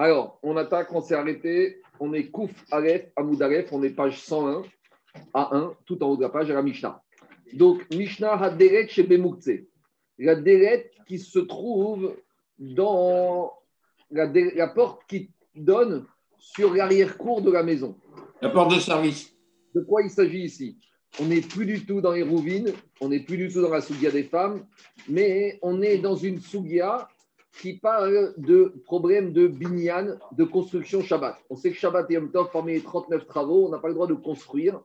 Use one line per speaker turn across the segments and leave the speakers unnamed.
Alors, on attaque, on s'est arrêté. On est Kouf Aleph, Amoud Aleph, on est page 101 à 1, tout en haut de la page, à la Mishnah. Donc, Mishnah Haderet chez Bemukze. La délette qui se trouve dans la, dé- la porte qui donne sur l'arrière-cour de la maison.
La porte de service.
De quoi il s'agit ici? On n'est plus du tout dans les rouvines, on n'est plus du tout dans la sougia des femmes, mais on est dans une sougia qui parle de problème de binyan, de construction Shabbat. On sait que Shabbat et Yom Tov, parmi les 39 travaux, on n'a pas le droit de construire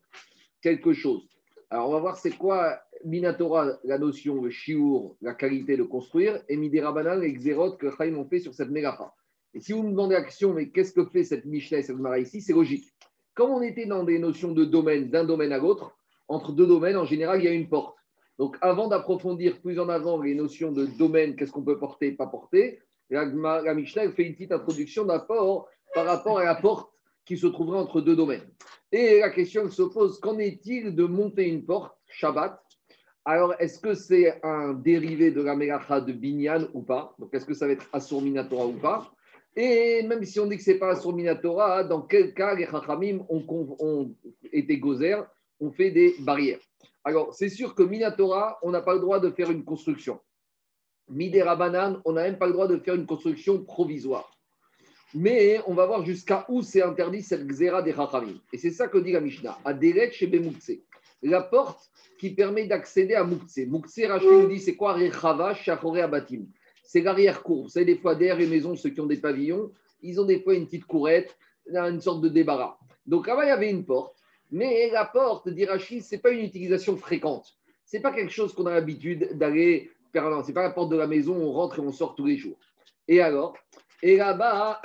quelque chose. Alors, on va voir c'est quoi Minatora, la notion, le shiur, la qualité de construire, et Midera Banal, les xérot que Chaim ont fait sur cette mégacha. Et si vous me demandez l'action, mais qu'est-ce que fait cette Mishnah et cette Mara ici C'est logique. Comme on était dans des notions de domaine, d'un domaine à l'autre, entre deux domaines, en général, il y a une porte. Donc, avant d'approfondir plus en avant les notions de domaine, qu'est-ce qu'on peut porter, pas porter, la, la Mishnah fait une petite introduction d'apport par rapport à la porte qui se trouverait entre deux domaines. Et la question se pose qu'en est-il de monter une porte, Shabbat? Alors, est-ce que c'est un dérivé de la Melacha de Binyan ou pas? Donc, est-ce que ça va être Assur Minatora ou pas? Et même si on dit que ce n'est pas Assur Minatora, dans quel cas les Chachamim ont, ont été gozer, ont fait des barrières Alors, c'est sûr que Minatora, on n'a pas le droit de faire une construction. Midera Banan, on n'a même pas le droit de faire une construction provisoire. Mais on va voir jusqu'à où c'est interdit cette xéra des Chachamim. Et c'est ça que dit la Mishnah. Aderet chez Bemukse. La porte qui permet d'accéder à Mukse. Mukse, Rachid nous dit, c'est quoi? Rechava Shachore Abatim C'est l'arrière-cour. Vous savez, des fois, derrière les maisons, ceux qui ont des pavillons, ils ont des fois une petite courette, une sorte de débarras. Donc là-bas, il y avait une porte. Mais la porte, dit Rachid, ce n'est pas une utilisation fréquente. Ce n'est pas quelque chose qu'on a l'habitude d'aller faire. Ce n'est pas la porte de la maison, on rentre et on sort tous les jours. Et alors et là-bas,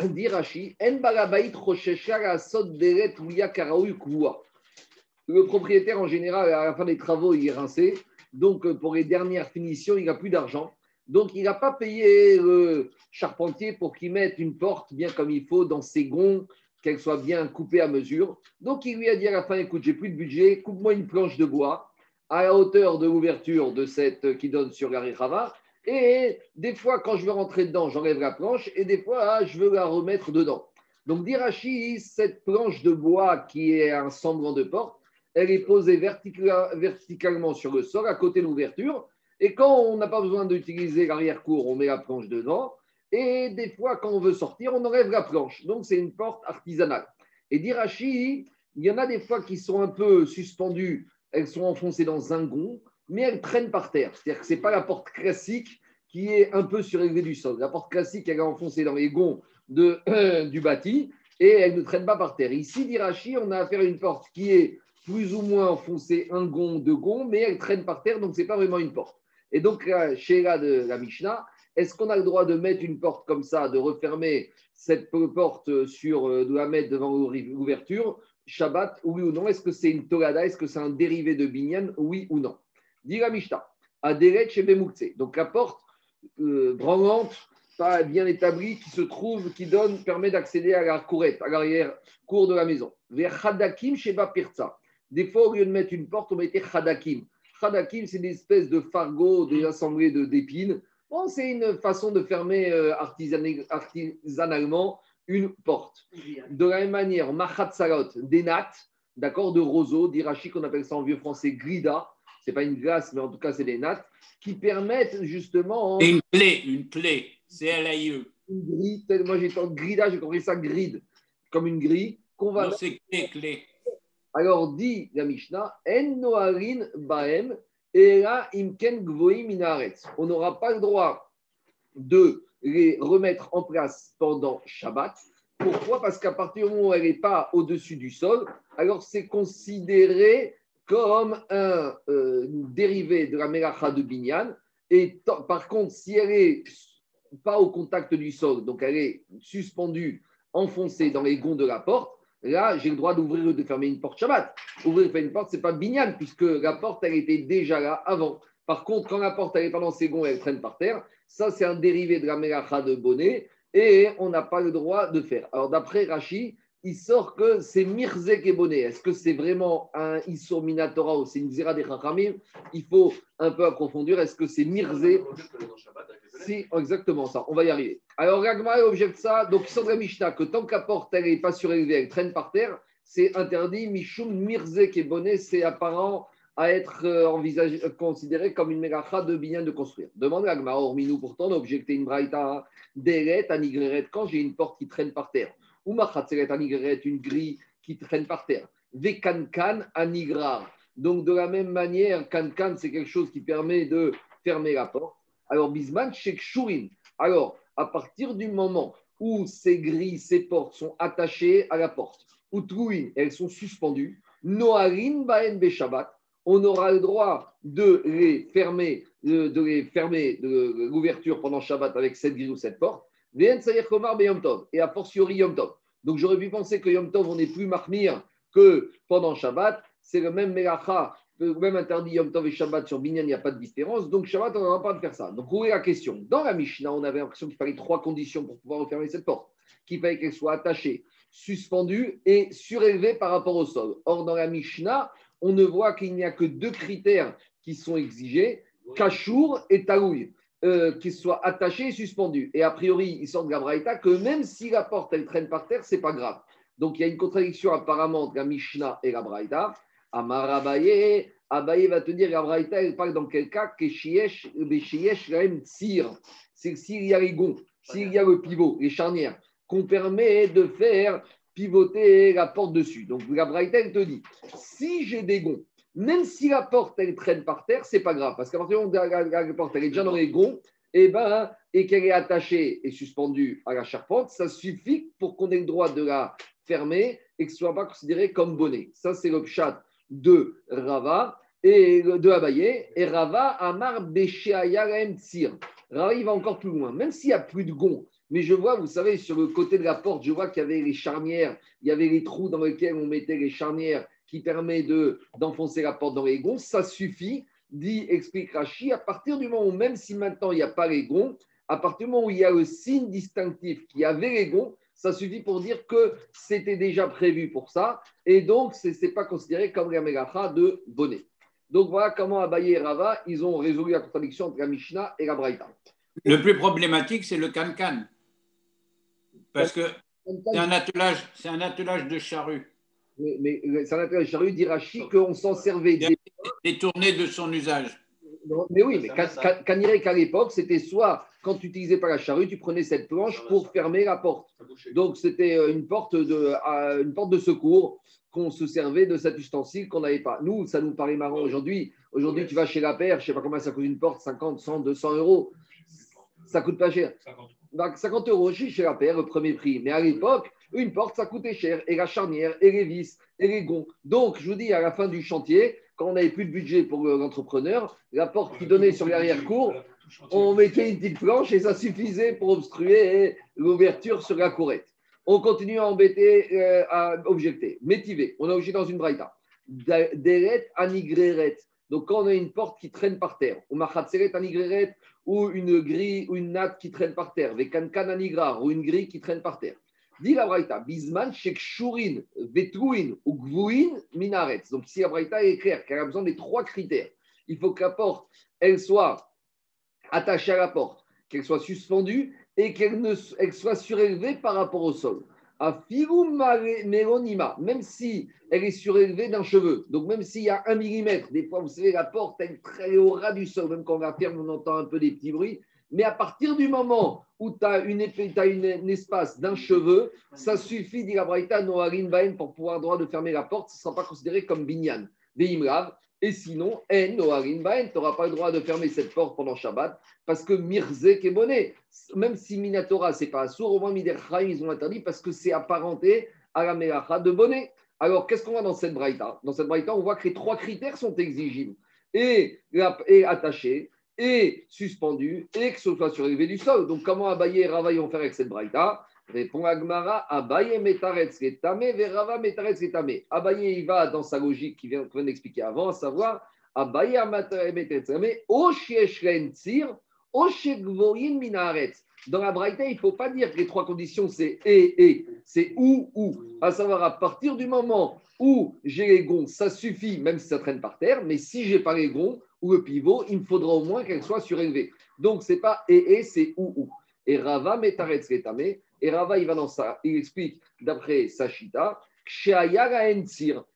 kvoua. Le propriétaire, en général, à la fin des travaux, il est rincé. Donc, pour les dernières finitions, il n'a plus d'argent. Donc, il n'a pas payé le charpentier pour qu'il mette une porte bien comme il faut dans ses gonds, qu'elle soit bien coupée à mesure. Donc, il lui a dit à la fin, écoute, j'ai plus de budget, coupe-moi une planche de bois à la hauteur de l'ouverture de cette qui donne sur la Rechava. Et des fois, quand je veux rentrer dedans, j'enlève la planche et des fois, ah, je veux la remettre dedans. Donc, d'Irachi, cette planche de bois qui est un semblant de porte, elle est posée vertica- verticalement sur le sol à côté de l'ouverture. Et quand on n'a pas besoin d'utiliser l'arrière-cour, on met la planche dedans. Et des fois, quand on veut sortir, on enlève la planche. Donc, c'est une porte artisanale. Et d'Irachi, il y en a des fois qui sont un peu suspendues, elles sont enfoncées dans un gond, mais elles traînent par terre. C'est-à-dire que ce n'est pas la porte classique qui est un peu surélevée du sol. La porte classique, elle est enfoncée dans les gonds de, du bâti et elle ne traîne pas par terre. Ici, d'Irachi, on a affaire à une porte qui est plus ou moins enfoncée un gond, deux gonds, mais elle traîne par terre, donc ce n'est pas vraiment une porte. Et donc, là, chez la de la Mishnah, est-ce qu'on a le droit de mettre une porte comme ça, de refermer cette porte sur, euh, de la mettre devant l'ouverture, Shabbat, oui ou non? Est-ce que c'est une Torada Est-ce que c'est un dérivé de Binyan? Oui ou non? Dit la Mishnah, Aderet chez. Donc la porte euh, branlante, pas bien établie, qui se trouve, qui donne, permet d'accéder à la courette, à l'arrière-cour de la maison. Vers Hadakim chez. Des fois, au lieu de mettre une porte, on mettait Hadakim. Hadakim, c'est une espèce de fardeau, des assemblées d'épines. Bon, c'est une façon de fermer euh, artisanalement une porte. De la même manière, Machat Salot, des nattes, d'accord, de roseau, d'Irachi, qu'on appelle ça en vieux français grida. C'est pas une glace, mais en tout cas, c'est des nattes qui permettent justement
Et une clé, une clé. C-L-A-I-E.
une grille. Moi, j'ai entendu grida, j'ai compris ça gride, comme une grille qu'on va
Non, c'est clé, clé.
Alors dit la Mishnah, En noarin baem On n'aura pas le droit de les remettre en place pendant Shabbat. Pourquoi? Parce qu'à partir du moment où elle n'est pas au-dessus du sol, alors c'est considéré comme un euh, dérivé de la melacha de Binyan. Et par contre, si elle est pas au contact du sol, donc elle est suspendue, enfoncée dans les gonds de la porte, là, j'ai le droit d'ouvrir ou de fermer une porte Shabbat. Ouvrir une porte, ce n'est pas binyan, puisque la porte, elle était déjà là avant. Par contre, quand la porte, elle est pas dans ses gonds, elle traîne par terre, ça, c'est un dérivé de la melacha de bonnet, et on n'a pas le droit de faire. Alors, d'après Rashi, il sort que c'est Mirzek et Bonnet. Est-ce que c'est vraiment un Issur Minatora ou c'est une Zira des Chachamim? Il faut un peu approfondir. Est-ce que c'est Mirzé Si, exactement ça. On va y arriver. Alors, Ragma objecte ça. Donc, il sort de la Mishnah que tant que la porte n'est pas surélevée, elle traîne par terre, c'est interdit. Mishum Mirzek et Bonnet, c'est apparent à être euh, envisagé, considéré comme une mégacha de bien de construire. Demande à Gmara, hormis nous, pourtant, objecté une braïta d'Eret, Anigreret, quand j'ai une porte qui traîne par terre. Ou Machatzeret, Anigreret, une grille qui traîne par terre. Vekankan, Anigrar. Donc, de la même manière, Kankan, c'est quelque chose qui permet de fermer la porte. Alors, Bisman, Shek Shurin. Alors, à partir du moment où ces grilles, ces portes sont attachées à la porte, ou Trouin, elles sont suspendues, Noarin Baen Beshabbat, on aura le droit de les fermer, de, les fermer de l'ouverture pendant Shabbat avec cette grille ou cette porte. Et a fortiori Yom Tov. Donc j'aurais pu penser que Yom Tov, on n'est plus marmire que pendant Shabbat. C'est le même Melacha, le même interdit Yom Tov et Shabbat sur Binyan, il n'y a pas de différence. Donc Shabbat, on n'aura pas de faire ça. Donc où est la question? Dans la Mishnah, on avait l'impression qu'il fallait trois conditions pour pouvoir refermer cette porte. Qu'il fallait qu'elle soit attachée, suspendue et surélevée par rapport au sol. Or, dans la Mishnah, on ne voit qu'il n'y a que deux critères qui sont exigés, Kachour et Taouille, euh, qu'ils soient attachés et suspendus. Et a priori, il sort de la que même si la porte, elle traîne par terre, c'est pas grave. Donc il y a une contradiction apparemment entre la Mishnah et la Braïta. Amar Abaye, Abaye va te dire, la Braïta, elle parle dans quel cas? Que Shiesh, C'est s'il y a les gonds, s'il y a le pivot, les charnières, qu'on permet de faire pivoter la porte dessus. Donc la Braïta, elle te dit, si j'ai des gonds, même si la porte, elle traîne par terre, c'est pas grave, parce qu'à partir du moment où la, porte, elle est déjà dans les gonds, et, eh ben, et qu'elle est attachée et suspendue à la charpente, ça suffit pour qu'on ait le droit de la fermer et que ce ne soit pas considéré comme bonnet. Ça, c'est le de Rava et de Abaye. Et Rava, Amar Besheayarem Tsir. Rava, il va encore plus loin. Même s'il n'y a plus de gonds, mais je vois, vous savez, sur le côté de la porte, je vois qu'il y avait les charnières, il y avait les trous dans lesquels on mettait les charnières qui permet d'enfoncer la porte dans les gonds. Ça suffit, dit, explique Rachi, à partir du moment où, même si maintenant il n'y a pas les gonds, à partir du moment où il y a le signe distinctif qui avait les gonds, ça suffit pour dire que c'était déjà prévu pour ça. Et donc, ce n'est pas considéré comme la mégacha de bonnet. Donc voilà comment Abaye et Rava, ils ont résolu la contradiction entre la Mishnah et la Braïta.
Le plus problématique, c'est le can-can. Parce que c'est un attelage, c'est un attelage de charrue.
Mais, c'est un attelage de charrue d'Irachi qu'on s'en servait.
Détourné de son usage.
mais oui, mais qu'à l'époque, c'était soit quand tu n'utilisais pas la charrue, tu prenais cette planche pour fermer la porte. Donc c'était euh, une porte de, une porte de secours qu'on se servait de cet ustensile qu'on n'avait pas. Nous, ça nous paraît marrant aujourd'hui. Aujourd'hui, tu vas chez la paire, je ne sais pas combien ça coûte une porte, 50, 100, 200 euros. Ça coûte pas cher. 50 euros chez la paire, le premier prix. Mais à l'époque, une porte, ça coûtait cher. Et la charnière, et les vis, et les gonds. Donc, je vous dis, à la fin du chantier, quand on n'avait plus de budget pour l'entrepreneur, la porte qui donnait sur l'arrière-cour, on mettait une petite planche et ça suffisait pour obstruer l'ouverture sur la courette. On continue à embêter, euh, à objecter. Métivé, on a objecté dans une braïta. Deret anigreret. Donc, quand on a une porte qui traîne par terre, ou machatseret anigreret, ou une grille ou une natte qui traîne par terre, ou une grille qui traîne par terre. Dit la braïta, bisman shekshurin, vetruin ou gvuin minaret. Donc, si la braïta est claire, qu'elle a besoin des trois critères, il faut que la porte, elle soit attachée à la porte, qu'elle soit suspendue et qu'elle soit surélevée par rapport au sol. A méronima, même si elle est surélevée d'un cheveu, donc même s'il y a un millimètre, des fois, vous savez, la porte, elle est très au ras du sol, même quand on la ferme, on entend un peu des petits bruits. Mais à partir du moment où tu as, une, un espace d'un cheveu, ça suffit, dit la Braïta, pour pouvoir droit de fermer la porte, ce ne sera pas considéré comme binyan. Veimrav, et sinon, tu n'auras pas le droit de fermer cette porte pendant Shabbat parce que Mirzek est bonnet. Même si Minatora, ce n'est pas sourd, au moins Miderchaim, ils ont interdit parce que c'est apparenté à la Melacha de bonnet. Alors, qu'est-ce qu'on voit dans cette braïta? Dans cette braïta, on voit que les trois critères sont exigibles et, et attaché, et suspendu, et que ce soit surélevé du sol. Donc, comment Abaye et Rava vont faire avec cette braïta? Répond Agmara, Abaye metaretz tame, verava metaretz tame. Abaye, il va dans sa logique qui vient, d'expliquer avant, à savoir, Abaye metaretz tame, o shieshren tsir, o shegvoyin minaretz. Dans la Braïta, il ne faut pas dire que les trois conditions, c'est et, et. c'est où, où. À savoir, à partir du moment où j'ai les gonds, ça suffit, même si ça traîne par terre, mais si j'ai pas les gonds ou le pivot, il me faudra au moins qu'elle soit surélevée. Donc, c'est pas et, et, c'est où, où. Et Rava metaretz et Rava, il va dans ça, il explique d'après Sachita,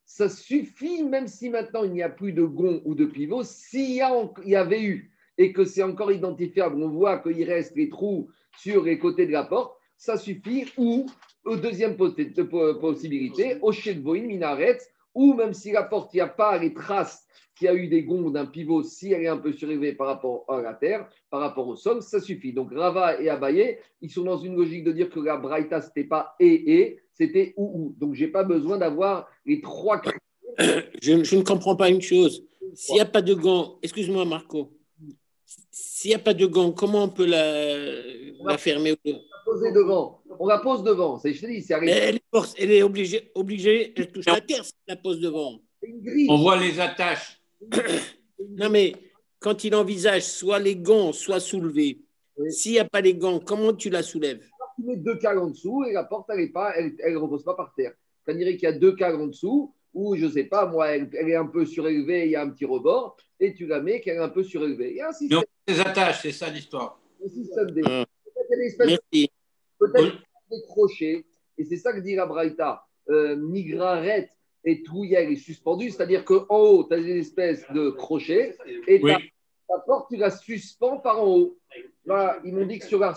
ça suffit, même si maintenant il n'y a plus de gond ou de pivot, s'il y, y avait eu et que c'est encore identifiable, on voit qu'il reste les trous sur les côtés de la porte, ça suffit. Ou, deuxième possibilité, au Shedvoin, Minaret, ou même si la porte, il n'y a pas les traces qu'il y a eu des gonds d'un pivot, si elle est un peu surélevée par rapport à la terre, par rapport au sol, ça suffit. Donc Rava et Abaye, ils sont dans une logique de dire que la Braïta, ce n'était pas et et, c'était ou ou. Donc je n'ai pas besoin d'avoir les trois
je, je, ne comprends pas une chose. S'il n'y a pas de gants, excuse-moi Marco, s'il n'y a pas de gants, comment on peut la, la fermer
poser devant. On la pose devant. je te dis, c'est
elle, elle, est obligée, obligée, elle touche la terre si la pose devant.
On voit les attaches.
non, mais quand il envisage soit les gants, soit soulevés, s'il n'y a pas les gants, comment tu la soulèves?
Tu mets deux câbles en dessous et la porte, elle ne elle, repose pas par terre. Ça dirait qu'il y a deux câbles en dessous ou je ne sais pas, moi, elle, est un peu surélevée, il y a un petit rebord, et tu la mets qu'elle est un peu surélevée.
Il y des attaches, c'est ça l'histoire. Un système des.
Mmh. Peut-être
peut-être des crochets, et c'est ça que dit la Braïta. Euh, Nigraret et Trouillel est suspendu, c'est-à-dire qu'en haut, tu as une espèce de crochet, et ta, porte, tu la suspends par en haut. Voilà, ils m'ont dit que sur la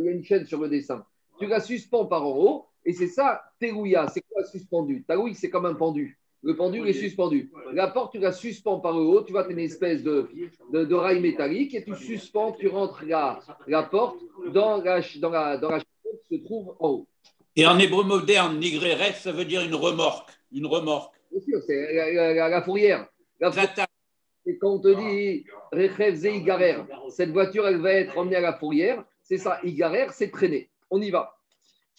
il y a une chaîne sur le dessin. Tu la suspends par en haut, et c'est ça, Terouya, c'est quoi suspendu? Taroui, c'est comme un pendu. Le pendu est suspendu. La porte, tu la suspends par le haut, tu vas une espèce de, de, rail métallique et tu suspends, tu rentres la, la porte dans la, dans, la, dans la qui se trouve en haut.
Et en hébreu moderne, nigreret, ça veut dire une remorque. Une remorque.
Bien sûr, c'est la, fourrière. La fourrière. Et quand on te dit Rechev Igarer, cette voiture, elle va être emmenée à la fourrière, c'est ça, Igarer, c'est traîner. On y va.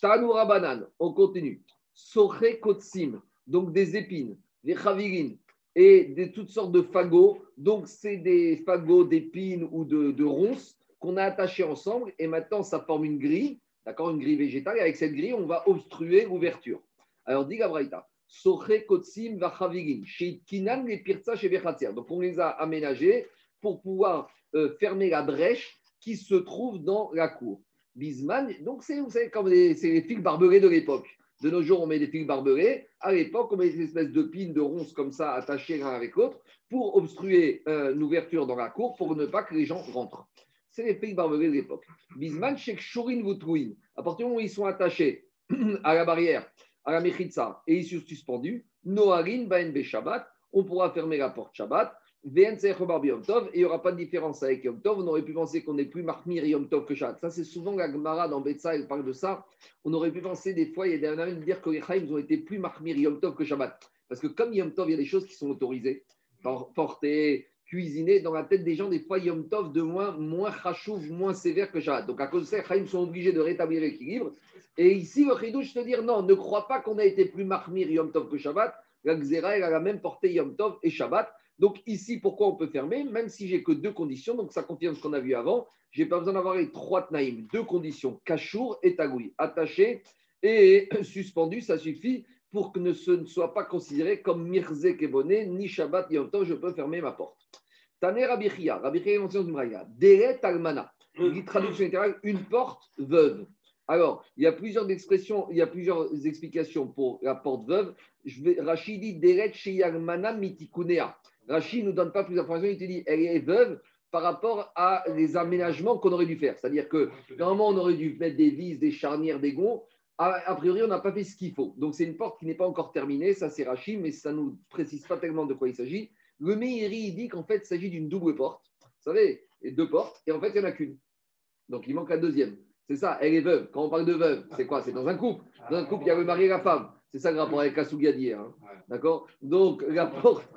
Tanoura banane, on continue. Soche kotsim, donc des épines, des chavirines et de toutes sortes de fagots. Donc, c'est des fagots d'épines ou de, ronces qu'on a attachés ensemble et maintenant, ça forme une grille, d'accord, une grille végétale. Et avec cette grille, on va obstruer l'ouverture. Alors, dit Gabraïta, les Donc, on les a aménagés pour pouvoir euh, fermer la brèche qui se trouve dans la cour. Bisman, donc c'est, comme c'est les fils barbelés de l'époque. De nos jours, on met des fils barbelés. À l'époque, on met des espèces de pines, de ronces comme ça, attachées l'un avec l'autre, pour obstruer euh, une ouverture dans la cour, pour ne pas que les gens rentrent. C'est les fils barbelés de l'époque. Bisman, chez Shurin Vutruin. À partir du moment où ils sont attachés à la barrière, à la Mechitza, et ils sont suspendus, Noarin Baen Shabbat, on pourra fermer la porte Shabbat et il n'y aura pas de différence avec Yom Tov. On aurait pu penser qu'on est plus Mahmir Yom Tov que Shabbat. Ça, c'est souvent la Gemara dans Betsa, elle parle de ça. On aurait pu penser des fois, il y a des années de dire que les Chaim ont été plus Mahmir Yom Tov que Shabbat. Parce que comme Yom Tov, il y a des choses qui sont autorisées, porter, cuisiner, dans la tête des gens, des fois Yom Tov de moins, moins chachouv, moins sévère que Shabbat. Donc à cause de ça, les sont obligés de rétablir l'équilibre. Et ici, le Chidouche te dire non, ne crois pas qu'on a été plus Mahmir Yom Tov que Shabbat. La Xéra, elle a la même portée Yom Tov et Shabbat. Donc ici, pourquoi on peut fermer? Même si j'ai que deux conditions, donc ça confirme ce qu'on a vu avant, j'ai pas besoin d'avoir les trois tnaïm, deux conditions, cachour et tagoui, attaché et suspendu, ça suffit pour que ce ne soit pas considéré comme mirze keboné, ni shabbat, ni temps, je peux fermer ma porte. Taner Rabichia, Rabichia mentionne une Deret almana, traduction littérale, une porte veuve. Alors, il y a plusieurs expressions, il y a plusieurs explications pour la porte veuve. Je vais, Rachidi Deret Sheyarmana Mitikunea. Rachid ne nous donne pas plus d'informations, il te dit elle est veuve par rapport à les aménagements qu'on aurait dû faire. C'est-à-dire que normalement, on aurait dû mettre des vis, des charnières, des gonds. A, priori, on n'a pas fait ce qu'il faut. Donc, c'est une porte qui n'est pas encore terminée. Ça, c'est Rachid, mais ça ne nous précise pas tellement de quoi il s'agit. Le Meiri dit qu'en fait, il s'agit d'une double porte. Vous savez, deux portes, et en fait, il n'y en a qu'une. Donc, il manque la deuxième. C'est ça, elle est veuve. Quand on parle de veuve, c'est quoi? C'est dans un couple. Dans un couple, il y a le mari et la femme. C'est ça le rapport avec d'hier. Hein. D'accord? Donc, la porte,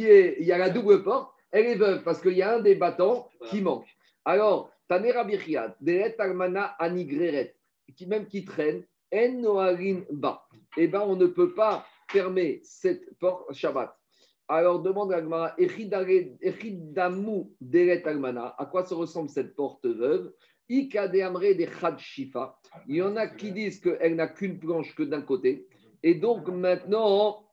est, il y a la double porte, elle est veuve parce qu'il y a un des battants qui manque. Alors, Tanera Birchiat, Deret Almana Anigreret, qui même qui traîne, En Noarin Ba. Eh bien, on ne peut pas fermer cette porte Shabbat. Alors, demande à Gmara, Echidamu Deret Almana, à quoi se ressemble cette porte veuve? Ikade Amre des Khad Shifa. Il y en a qui disent qu'elle n'a qu'une planche que d'un côté. Et donc maintenant,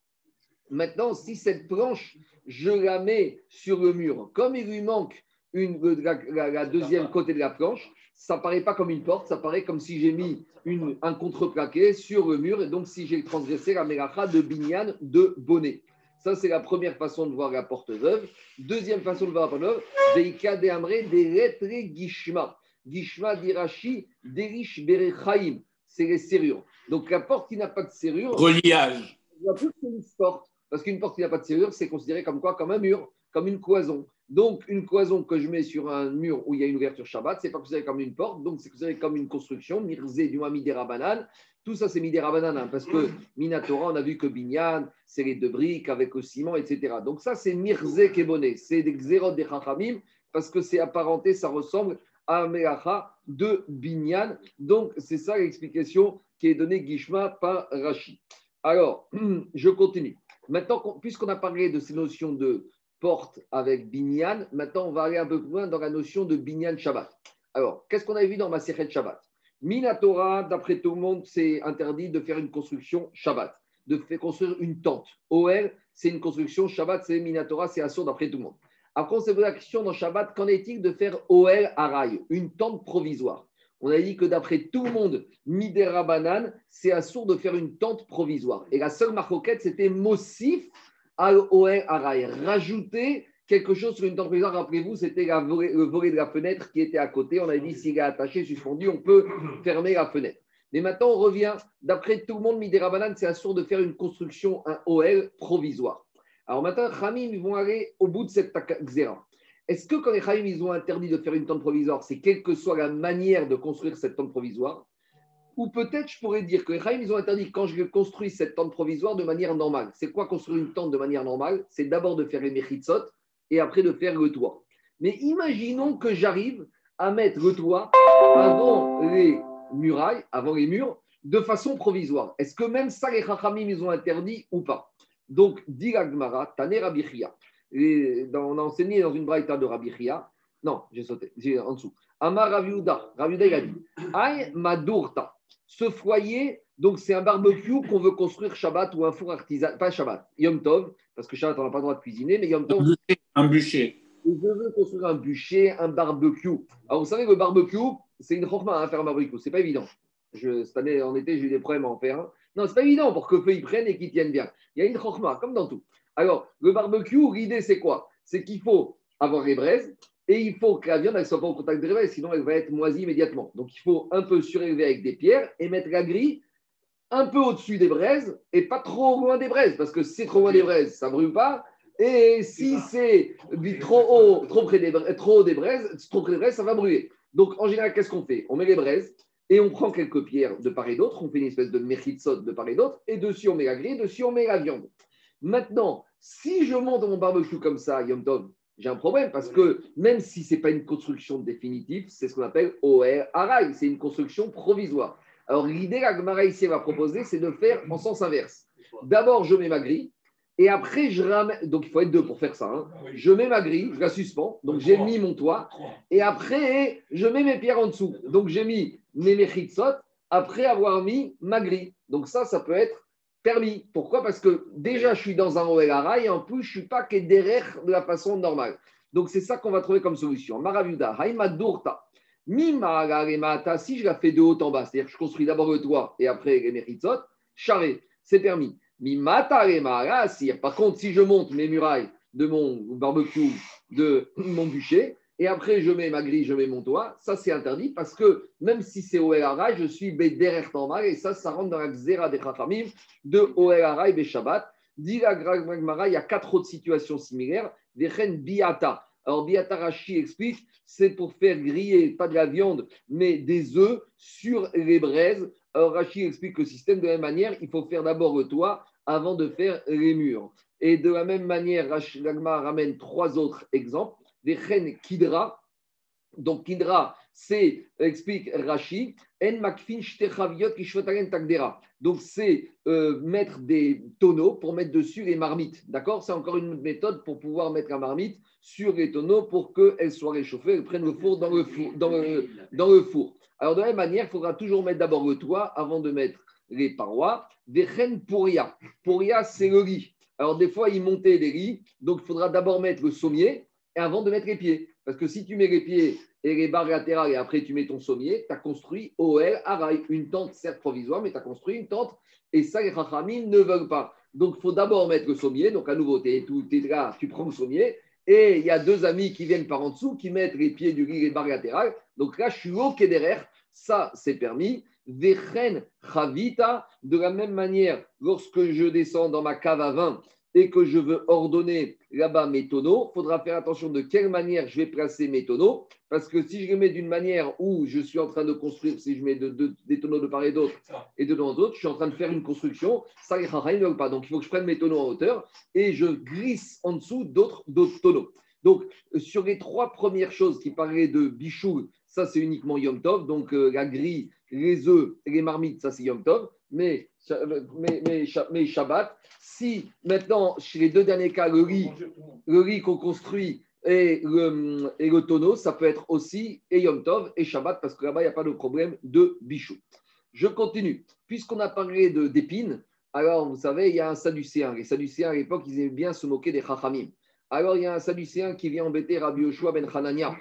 maintenant, si cette planche, je la mets sur le mur, comme il lui manque une, la, deuxième côté de la planche, ça paraît pas comme une porte, ça paraît comme si j'ai mis une, un contreplaqué sur le mur, et donc si j'ai transgressé la mélacha de binyan de bonnet. Ça, c'est la première façon de voir la porte veuve. Deuxième façon de voir la porte veuve, Veika de des Gishma. Gishma d'Irachi, Derish Berechaim. C'est les serrures. Donc la porte qui n'a pas de serrure.
Reliage.
Il n'y a plus qu'une porte. Parce qu'une porte qui n'a pas de serrure, c'est considéré comme quoi Comme un mur, comme une cloison. Donc, une cloison que je mets sur un mur où il y a une ouverture Shabbat, c'est pas considéré comme une porte, donc c'est considéré comme une construction, mirzé du midera banane. Tout ça, c'est midera banane, hein, parce que Minatora, on a vu que Binyan, c'est les deux briques avec le ciment, etc. Donc, ça, c'est mirzé keboné, c'est des xérot des chachamim, parce que c'est apparenté, ça ressemble à Melacha de Binyan. Donc, c'est ça l'explication qui est donnée Gishma par Rashi. Alors, je continue. Maintenant, puisqu'on a parlé de ces notions de porte avec Binyan. Maintenant, on va aller un peu plus loin dans la notion de Binyan Shabbat. Alors, qu'est-ce qu'on a vu dans Maserhet Shabbat? Minatora, d'après tout le monde, c'est interdit de faire une construction Shabbat, de faire construire une tente. OL, c'est une construction Shabbat, c'est Minatora, c'est assourd d'après tout le monde. Après, on s'est posé la question dans Shabbat, qu'en est-il de faire OL Araï, une tente provisoire? On a dit que d'après tout le monde, Midera Banan, c'est assourd de faire une tente provisoire. Et la seule marcoquette, c'était Mossif al Araï. Rajouter quelque chose sur une tente provisoire, rappelez-vous, c'était le volet de la fenêtre qui était à côté. On a dit s'il est attaché, suspendu, on peut fermer la fenêtre. Mais maintenant, on revient, d'après tout le monde, Midera Banan, c'est assourd de faire une construction, un OL provisoire. Alors maintenant, Khamim, ils vont aller au bout de cette xéra. Est-ce que quand les Khamim, ils ont interdit de faire une tente provisoire, c'est quelle que soit la manière de construire cette tente provisoire ou peut-être je pourrais dire que les Chaim, ils ont interdit quand je construis cette tente provisoire de manière normale. C'est quoi construire une tente de manière normale C'est d'abord de faire les mechitzot et après de faire le toit. Mais imaginons que j'arrive à mettre le toit avant les murailles, avant les murs, de façon provisoire. Est-ce que même ça, les Chachamim, ils ont interdit ou pas Donc, dit Gmara, On a enseigné dans une braïta de Rabichia. Non, j'ai sauté, j'ai en dessous. Amar Raviuda, Raviuda, il a dit Aïe Madurta ce foyer, donc c'est un barbecue qu'on veut construire Shabbat ou un four artisanal, pas Shabbat, Yom Tov, parce que Shabbat, on n'a pas le droit de cuisiner, mais Yom Tov.
Un bûcher.
Je veux construire un bûcher, un barbecue. Alors, vous savez, le barbecue, c'est une chorma à hein, faire un barbecue, c'est pas évident. Je, cette année, en été, j'ai eu des problèmes à en faire un. Non, c'est pas évident pour que le feu y prenne et qu'il tienne bien. Il y a une chorma, comme dans tout. Alors, le barbecue, l'idée, c'est quoi? C'est qu'il faut avoir les braises, et il faut que la viande ne soit pas en contact des braises, sinon elle va être moisie immédiatement. Donc il faut un peu surélever avec des pierres et mettre la grille un peu au-dessus des braises et pas trop loin des braises, parce que si c'est trop loin des braises, ça ne brûle pas. Et si c'est trop haut, trop près des, trop haut des braises, trop près des braises, ça va brûler. Donc en général, qu'est-ce qu'on fait? On met les braises et on prend quelques pierres de part et d'autre, on fait une espèce de mechitsot de part et d'autre, et dessus on met la grille, dessus on met la viande. Maintenant, si je monte mon barbecue comme ça, Yom Tov, j'ai un problème parce que même si ce n'est pas une construction définitive, c'est ce qu'on appelle OR Araï, c'est une construction provisoire. Alors l'idée que ici va proposer, c'est de faire en sens inverse. D'abord, je mets ma grille et après, je ramène. Donc il faut être deux pour faire ça. Hein. Je mets ma grille, je la suspends, donc j'ai mis mon toit et après, je mets mes pierres en dessous. Donc j'ai mis mes mechitsot après avoir mis ma grille. Donc ça, ça peut être permis. Pourquoi? Parce que déjà, je suis dans un OLRA et en plus, je ne suis pas que derrière de la façon normale. Donc, c'est ça qu'on va trouver comme solution. Maravuda, Haïmadurta. Mimata, si je la fais de haut en bas, c'est-à-dire que je construis d'abord le toit et après les méritzot, charré, c'est permis. Mimata, Par contre, si je monte mes murailles de mon barbecue, de mon bûcher, et après je mets ma grille, je mets mon toit, ça c'est interdit parce que même si c'est OLRA, je suis derrière mal et ça, ça rentre dans la xéra des Chachamim de OLRA et Shabbat. Dit la il y a quatre autres situations similaires. Des biata. Alors biata Rashi explique, c'est pour faire griller, pas de la viande, mais des œufs sur les braises. Alors Rashi explique le système de la même manière, il faut faire d'abord le toit avant de faire les murs. Et de la même manière, Rashi ramène trois autres exemples des reines Kidra. Donc, Kidra, c'est, explique Rashi, En Makfin Tagdera. Donc, c'est euh, mettre des tonneaux pour mettre dessus les marmites. D'accord? C'est encore une méthode pour pouvoir mettre la marmite sur les tonneaux pour qu'elle soit réchauffée, elle prenne le four dans le four. Dans le, dans le four. Alors, de la même manière, il faudra toujours mettre d'abord le toit avant de mettre les parois. Vechen Pouria. Pouria, c'est le lit. Alors, des fois, ils montaient des lits, donc il faudra d'abord mettre le sommier avant de mettre les pieds. Parce que si tu mets les pieds et les barres latérales et après tu mets ton sommier, tu as construit OL Araï, une tente certes provisoire, mais tu as construit une tente et ça, les Chachamim ne veulent pas. Donc, il faut d'abord mettre le sommier. Donc, à nouveau, tu es, là, tu prends le sommier et il y a deux amis qui viennent par en dessous qui mettent les pieds du lit et les barres latérales. Donc là, je suis au derrière. Ça, c'est permis. Vechen Chavita, de la même manière, lorsque je descends dans ma cave à vin et que je veux ordonner là-bas mes tonneaux, il faudra faire attention de quelle manière je vais placer mes tonneaux, parce que si je les mets d'une manière où je suis en train de construire, si je mets des tonneaux de part et d'autre et de l'autre, d'autre, je suis en train de faire une construction, ça ne veulent pas. Donc il faut que je prenne mes tonneaux en hauteur et je glisse en dessous d'autres tonneaux. Donc, sur les trois premières choses qui parlaient de bichou, ça c'est uniquement Yom Tov. Donc, euh, la grille, les œufs les marmites, ça c'est Yom Tov. Mais, mais, mais, Shabbat, si maintenant, chez les deux derniers cas, le riz, le riz qu'on construit et le, et le tonneau, ça peut être aussi et Yom Tov et Shabbat, parce que là-bas, il n'y a pas de problème de bichou. Je continue. Puisqu'on a parlé d'épines, alors vous savez, il y a un sadducéen. Les sadducéens à l'époque, ils aimaient bien se moquer des chachamim. Alors il y a un sadducéen qui vient embêter Rabbi Yoshua ben Hanania.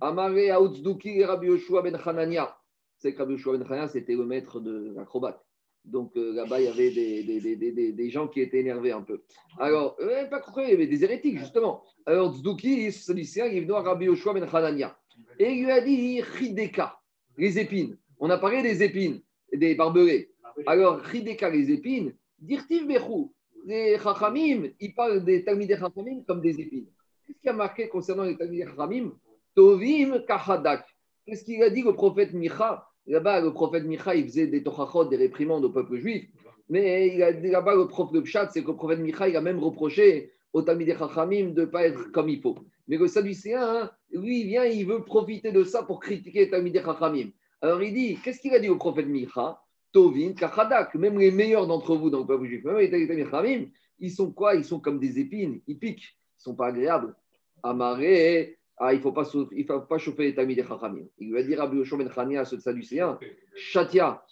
Amare Aoutzduki Rabbi Yoshua ben Hanania. C'est que Rabbi Yoshua ben Hanania, c'était le maître de l'acrobate. Donc euh, là-bas, il y avait des, des, des, des, gens qui étaient énervés un peu. Alors, euh, pas il y avait des hérétiques, justement. Alors, Tzduki, ce sadducéen, il est venu à Rabbi Yoshua ben Hanania. Et il lui a dit Chideka, les épines. On a parlé des épines, des barbelés. Alors, Chideka, les épines, Dirtiv Bechou les Chachamim, ils parlent des Talmidei Chachamim comme des épines. Qu'est-ce qu'il a marqué concernant les Talmidei Chachamim? Tovim Kahadak. Qu'est-ce qu'il a dit le prophète Micha? Là-bas, le prophète Micha, il faisait des tochachot, des réprimandes au peuple juif. Mais là-bas, le prophète de Pshat, c'est que le prophète Micha, il a même reproché aux Talmidei Chachamim de ne pas être comme il faut. Mais le Sadducéen, hein, lui, il vient, il veut profiter de ça pour critiquer Talmidei Chachamim. Alors il dit, qu'est-ce qu'il a dit au prophète Micha? Tovin, Kachadak, même les meilleurs d'entre vous dans le peuple juif, même les Khamim, ils sont quoi? Ils sont comme des épines, ils piquent, ils ne sont pas agréables. Amaré, ah, il ne faut, pas, il faut pas chauffer les tamis des Chachamim. Il va dire à Yoshua Ben Chania, à ce Sadducéen, Shatia,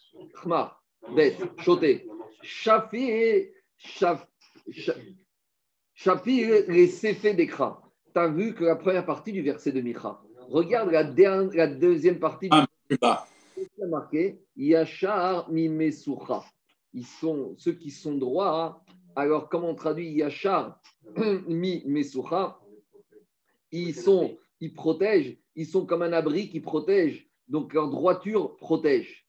Khmar, Bet, Choté, Shafi, Shafi, les Sefé d'Ekra. Tu as vu que la première partie du verset de Micha. Regarde la, la deuxième partie. Du... Ah, il a marqué Yachar Mimesucha. Ils sont ceux qui sont droits. Alors, comment on traduit Yachar Mimesucha? Ils sont, ils protègent, ils sont comme un abri qui protège. Donc, leur droiture protège.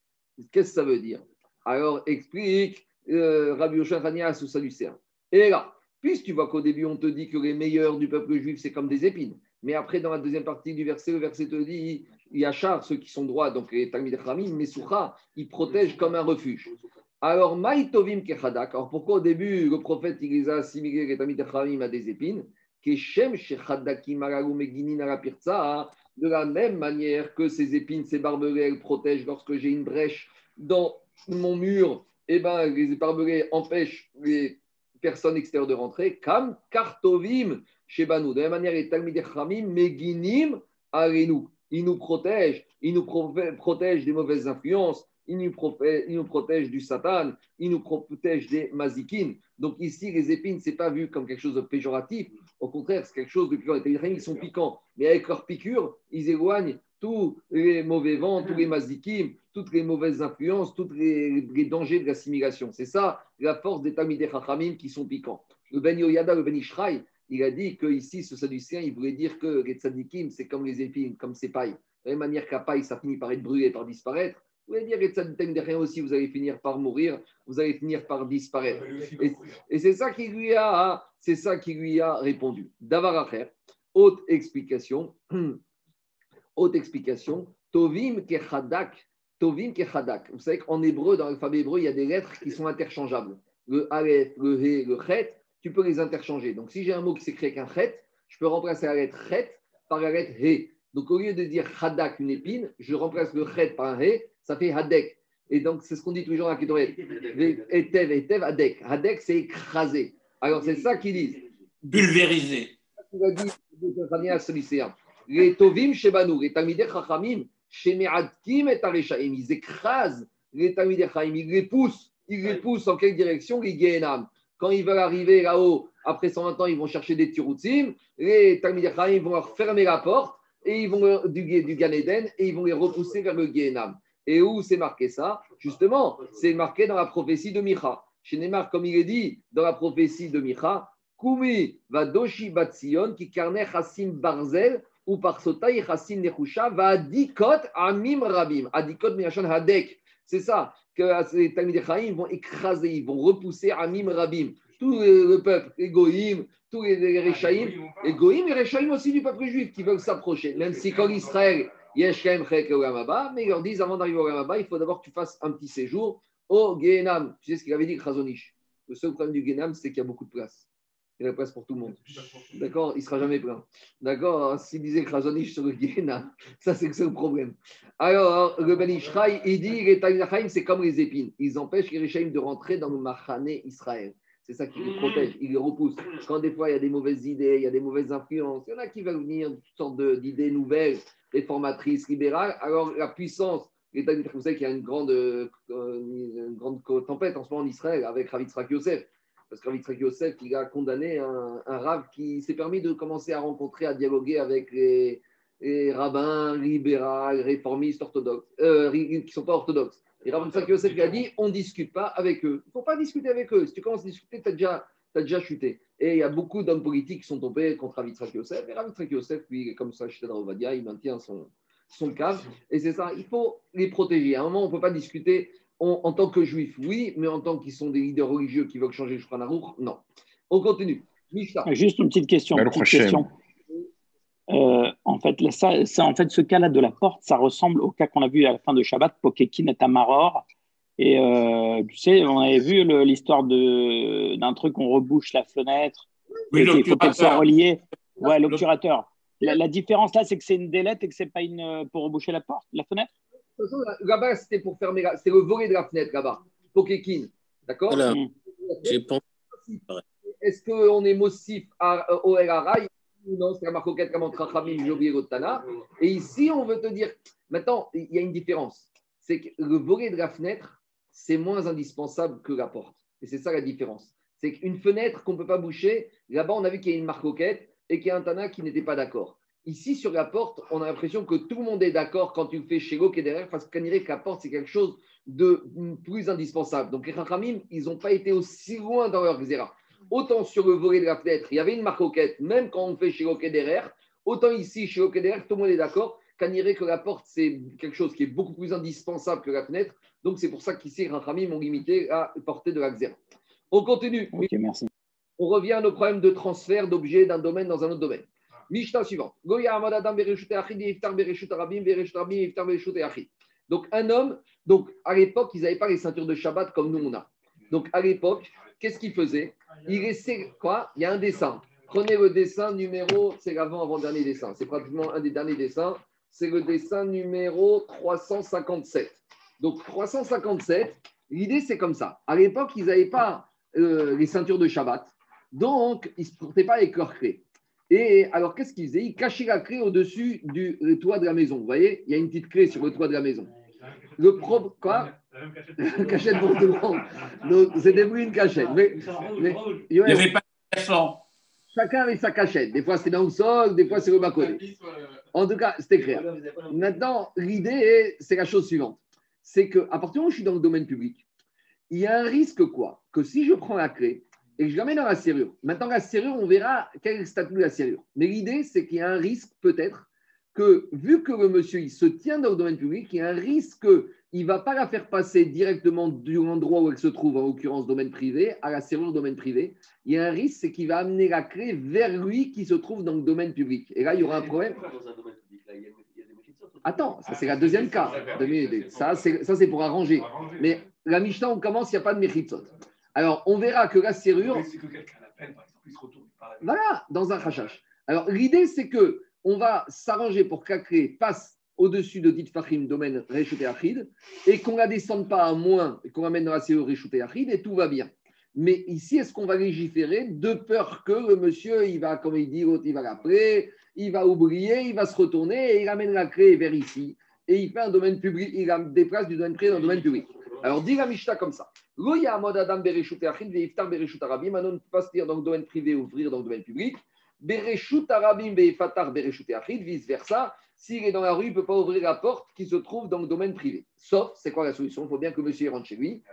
Qu'est-ce que ça veut dire? Alors, explique euh, Rabbi Yoshua sous Sadducéen. Et là, puisque tu vois qu'au début, on te dit que les meilleurs du peuple juif, c'est comme des épines. Mais après, dans la deuxième partie du verset, le verset te dit Yachar, ceux qui sont droits, donc les Talmid Khamim, Mesucha, ils protègent comme un refuge. Alors, Maïtovim Kechadak, alors pourquoi au début le prophète il les a assimilés, les Talmid à des épines? De la même manière que ces épines, ces barbelés, elles protègent lorsque j'ai une brèche dans mon mur, eh ben, les barbelés empêchent les personnes extérieures de rentrer. Kam Kartovim Shebanu. De la même manière, les Talmid Khamim, Meginim Arenu il nous protège, il nous protège des mauvaises influences, il nous, protège, il nous protège du Satan, il nous protège des mazikines. Donc ici, les épines, ce n'est pas vu comme quelque chose de péjoratif. Au contraire, c'est quelque chose de piquant. Les ils sont piquants, mais avec leur piqûre, ils éloignent tous les mauvais vents, tous les mazikim, toutes les mauvaises influences, tous les, dangers de l'assimilation. C'est ça la force des Tamideh Chachamim qui sont piquants. Le Ben Yoyada, le Ben Ishraï, il a dit que ici, ce sadducéen, il voulait dire que les tzadikim, c'est comme les épines, comme ces pailles. De la même manière qu'à paille, ça finit par être brûlé, par disparaître. Vous voulez dire tzadikim derrière aussi, vous allez finir par mourir, vous allez finir par disparaître. Et, c'est ça qui lui a, c'est ça qui lui a répondu. Davar haute explication, haute explication. Tovim kechadak, tovim kechadak. Vous savez qu'en hébreu, dans l'alphabet hébreu, il y a des lettres qui sont interchangeables. Le aleph, le he, le chet tu peux les interchanger. Donc, si j'ai un mot qui s'écrit avec un chet, je peux remplacer la lettre chet par la lettre he. Donc au lieu de dire hadak, une épine, je remplace le chet par un he, ça fait hadek. Et donc c'est ce qu'on dit toujours à Ketoret. Etev, etev, hadek. Hadek, c'est écrasé. Alors c'est ça qu'ils disent.
Pulvérisé.
Il a dit les tovim shebanou, les talmidei chachamim, shemeadkim et areshaim, ils écrasent les talmidei chachamim, ils les poussent. Ils les poussent en quelle direction Les Gehenam. Quand ils veulent arriver là-haut, après 120 ans, ils vont chercher des tirutzim. Les talmidei chachamim vont leur fermer la porte et ils vont du, du Gan Eden et ils vont les repousser vers le Gehenam. Et où c'est marqué ça Justement, c'est marqué dans la prophétie de Micha. Chez Neymar, comme il est dit dans la prophétie de Micha, Kumi va doshi batzion qui carne chassim barzel ou par sotaï chassim nechusha va dikot amim rabim. Adikot miachon hadek. C'est ça que les Talmud vont écraser, ils vont repousser amim rabim. Tout le peuple, les goïms, tous les, les réchaïm, goïms et réchaïm aussi du peuple juif qui veulent s'approcher. Même si quand Israël, Mais ils leur disent avant d'arriver au Ramaba, il faut d'abord que tu fasses un petit séjour au Gehenam. Tu sais ce qu'il avait dit, Khazonish? Le seul problème du Gehenam, c'est qu'il y a beaucoup de place. Il y a la place pour tout le monde. D'accord? Il ne sera jamais plein. D'accord? S'il disait Khazonish sur le Gehenam, ça c'est le seul problème. Alors, le Ben Ishraï, il dit les c'est comme les épines. Ils empêchent les Réchaïm de rentrer dans le Mahané Israël. C'est ça qui les protège, il les repousse. Quand des fois il y a des mauvaises idées, il y a des mauvaises influences, il y en a qui veulent venir toutes sortes d'idées nouvelles, réformatrices, libérales, alors la puissance l'État vous savez qu'il y a une grande, euh, une grande tempête en ce moment en Israël avec Ravitzrak Yosef. Parce que Ravitzrak Yosef, il a condamné un, un rave qui s'est permis de commencer à rencontrer, à dialoguer avec les, rabbins libéraux, réformistes, orthodoxes, euh, qui ne sont pas orthodoxes. Et Ravitzrak Yosef a dit on ne discute pas avec eux. Il ne faut pas discuter avec eux. Si tu commences à discuter, tu as déjà, as déjà chuté. Et il y a beaucoup d'hommes politiques qui sont tombés contre Ravitzrak Yosef. Et Ravitzrak Yosef, lui, comme ça, chez Ovadia, il maintient son, son cas. Et c'est ça, il faut les protéger. À un moment, on ne peut pas discuter en tant que juif, oui, mais en tant qu'ils sont des leaders religieux qui veulent changer le Shulchan non. On continue.
Juste une petite question. Euh, en fait, ça, en fait, ce cas-là de la porte, ça ressemble au cas qu'on a vu à la fin de Shabbat, Pokekin et Tamaror. Et euh, tu sais, on avait vu l'histoire d'un truc, on rebouche la fenêtre.
Oui, il faut qu'elle
soit reliée. Ouais, l'obturateur. La, différence là, c'est que c'est une délette et que c'est pas une euh, pour reboucher la porte, la fenêtre.
Là-bas, c'était pour fermer, c'était le volet de la fenêtre là-bas. Pokékin, d'accord?
Mm. J'ai pensé.
Est-ce qu'on est mossif au El ou non C'est la marcoquette comme entre Rachamim, et Tana. Et ici, on veut te dire, maintenant, il y a une différence. C'est que le volet de la fenêtre, c'est moins indispensable que la porte. Et c'est ça la différence. C'est qu'une fenêtre qu'on ne peut pas boucher, là-bas, on a vu qu'il y a une marcoquette et qu'il y a un Tana qui n'était pas d'accord. Ici, sur la porte, on a l'impression que tout le monde est d'accord quand tu le fais chez Gok et derrière, parce qu'on dirait que la porte, c'est quelque chose de plus indispensable. Donc, les Chachamim, ils n'ont pas été aussi loin dans leur xéra. Autant sur le volet de la fenêtre, il y avait une marcoquette, même quand on fait chez derrière, autant ici, chez derrière, tout le monde est d'accord qu'on dirait que la porte, c'est quelque chose qui est beaucoup plus indispensable que la fenêtre. Donc, c'est pour ça qu'ici, les Chachamim ont limité la portée de la xéra. On continue.
Ok, merci.
On revient à nos problèmes de transfert d'objets d'un domaine dans un autre domaine. Mishnah suivante. Donc, un homme, donc à l'époque, ils n'avaient pas les ceintures de Shabbat comme nous on a. Donc, à l'époque, qu'est-ce qu'il faisait Il laissait quoi? Il y a un dessin. Prenez le dessin numéro, c'est l'avant-avant-dernier dessin. C'est pratiquement un des derniers dessins. C'est le dessin numéro 357. Donc, 357, l'idée, c'est comme ça. À l'époque, ils n'avaient pas euh, les ceintures de Shabbat. Donc, ils ne se portaient pas avec leur clé. Et alors, qu'est-ce qu'ils faisaient? Ils cachaient la clé au-dessus du toit de la maison. Vous voyez? Il y a une petite clé sur le toit de la maison. Le propre. Quoi Cachette pour tout le monde. C'était plus une cachette. Mais,
il n'y avait pas de cachette.
Chacun avec sa cachette. Des fois, c'est dans le sol, des fois, c'est au bas côté. En tout cas, c'était clair. Maintenant, l'idée, c'est la chose suivante. C'est qu'à partir du moment où je suis dans le domaine public, il y a un risque quoi Que si je prends la clé, et je la mets dans la serrure. Maintenant, la serrure, on verra quel est le statut de la serrure. Mais l'idée, c'est qu'il y a un risque, peut-être, que vu que le monsieur il se tient dans le domaine public, il y a un risque qu'il ne va pas la faire passer directement du endroit où elle se trouve, en l'occurrence domaine privé, à la serrure domaine privé. Il y a un risque, c'est qu'il va amener la clé vers lui qui se trouve dans le domaine public. Et là, il y aura un problème. Attends, ça c'est la deuxième cas. Ça, c'est pour arranger. Mais la Mishnah, on commence, il n'y a pas de méchitzot. Alors, on verra que la serrure. Voilà, dans un rachach. Alors, l'idée, c'est que on va s'arranger pour qu'Akré passe au-dessus de dit Fahim, domaine Réchouté Achid, et qu'on ne la descende pas à moins, qu'on l'amène dans la CE Réchouté Achid, et tout va bien. Mais ici, est-ce qu'on va légiférer de peur que le monsieur, il va, comme il dit, il va l'appeler, il va oublier, il va se retourner, et il amène la clé vers ici, et il fait un domaine public, il déplace du domaine privé dans le domaine public. Alors, dit la Mishnah comme ça. Loya Adam Bereshut Achid, Veiftar Bereshut Arabim, maintenant ne peut pas se dire dans le domaine privé, ouvrir dans le domaine public. Bereshut Arabim, Veifatar Bereshut Achid, vice versa. S'il est dans la rue, il ne peut pas ouvrir la porte qui se trouve dans le domaine privé. Sauf, c'est quoi la solution? Il faut bien que monsieur rentre chez lui.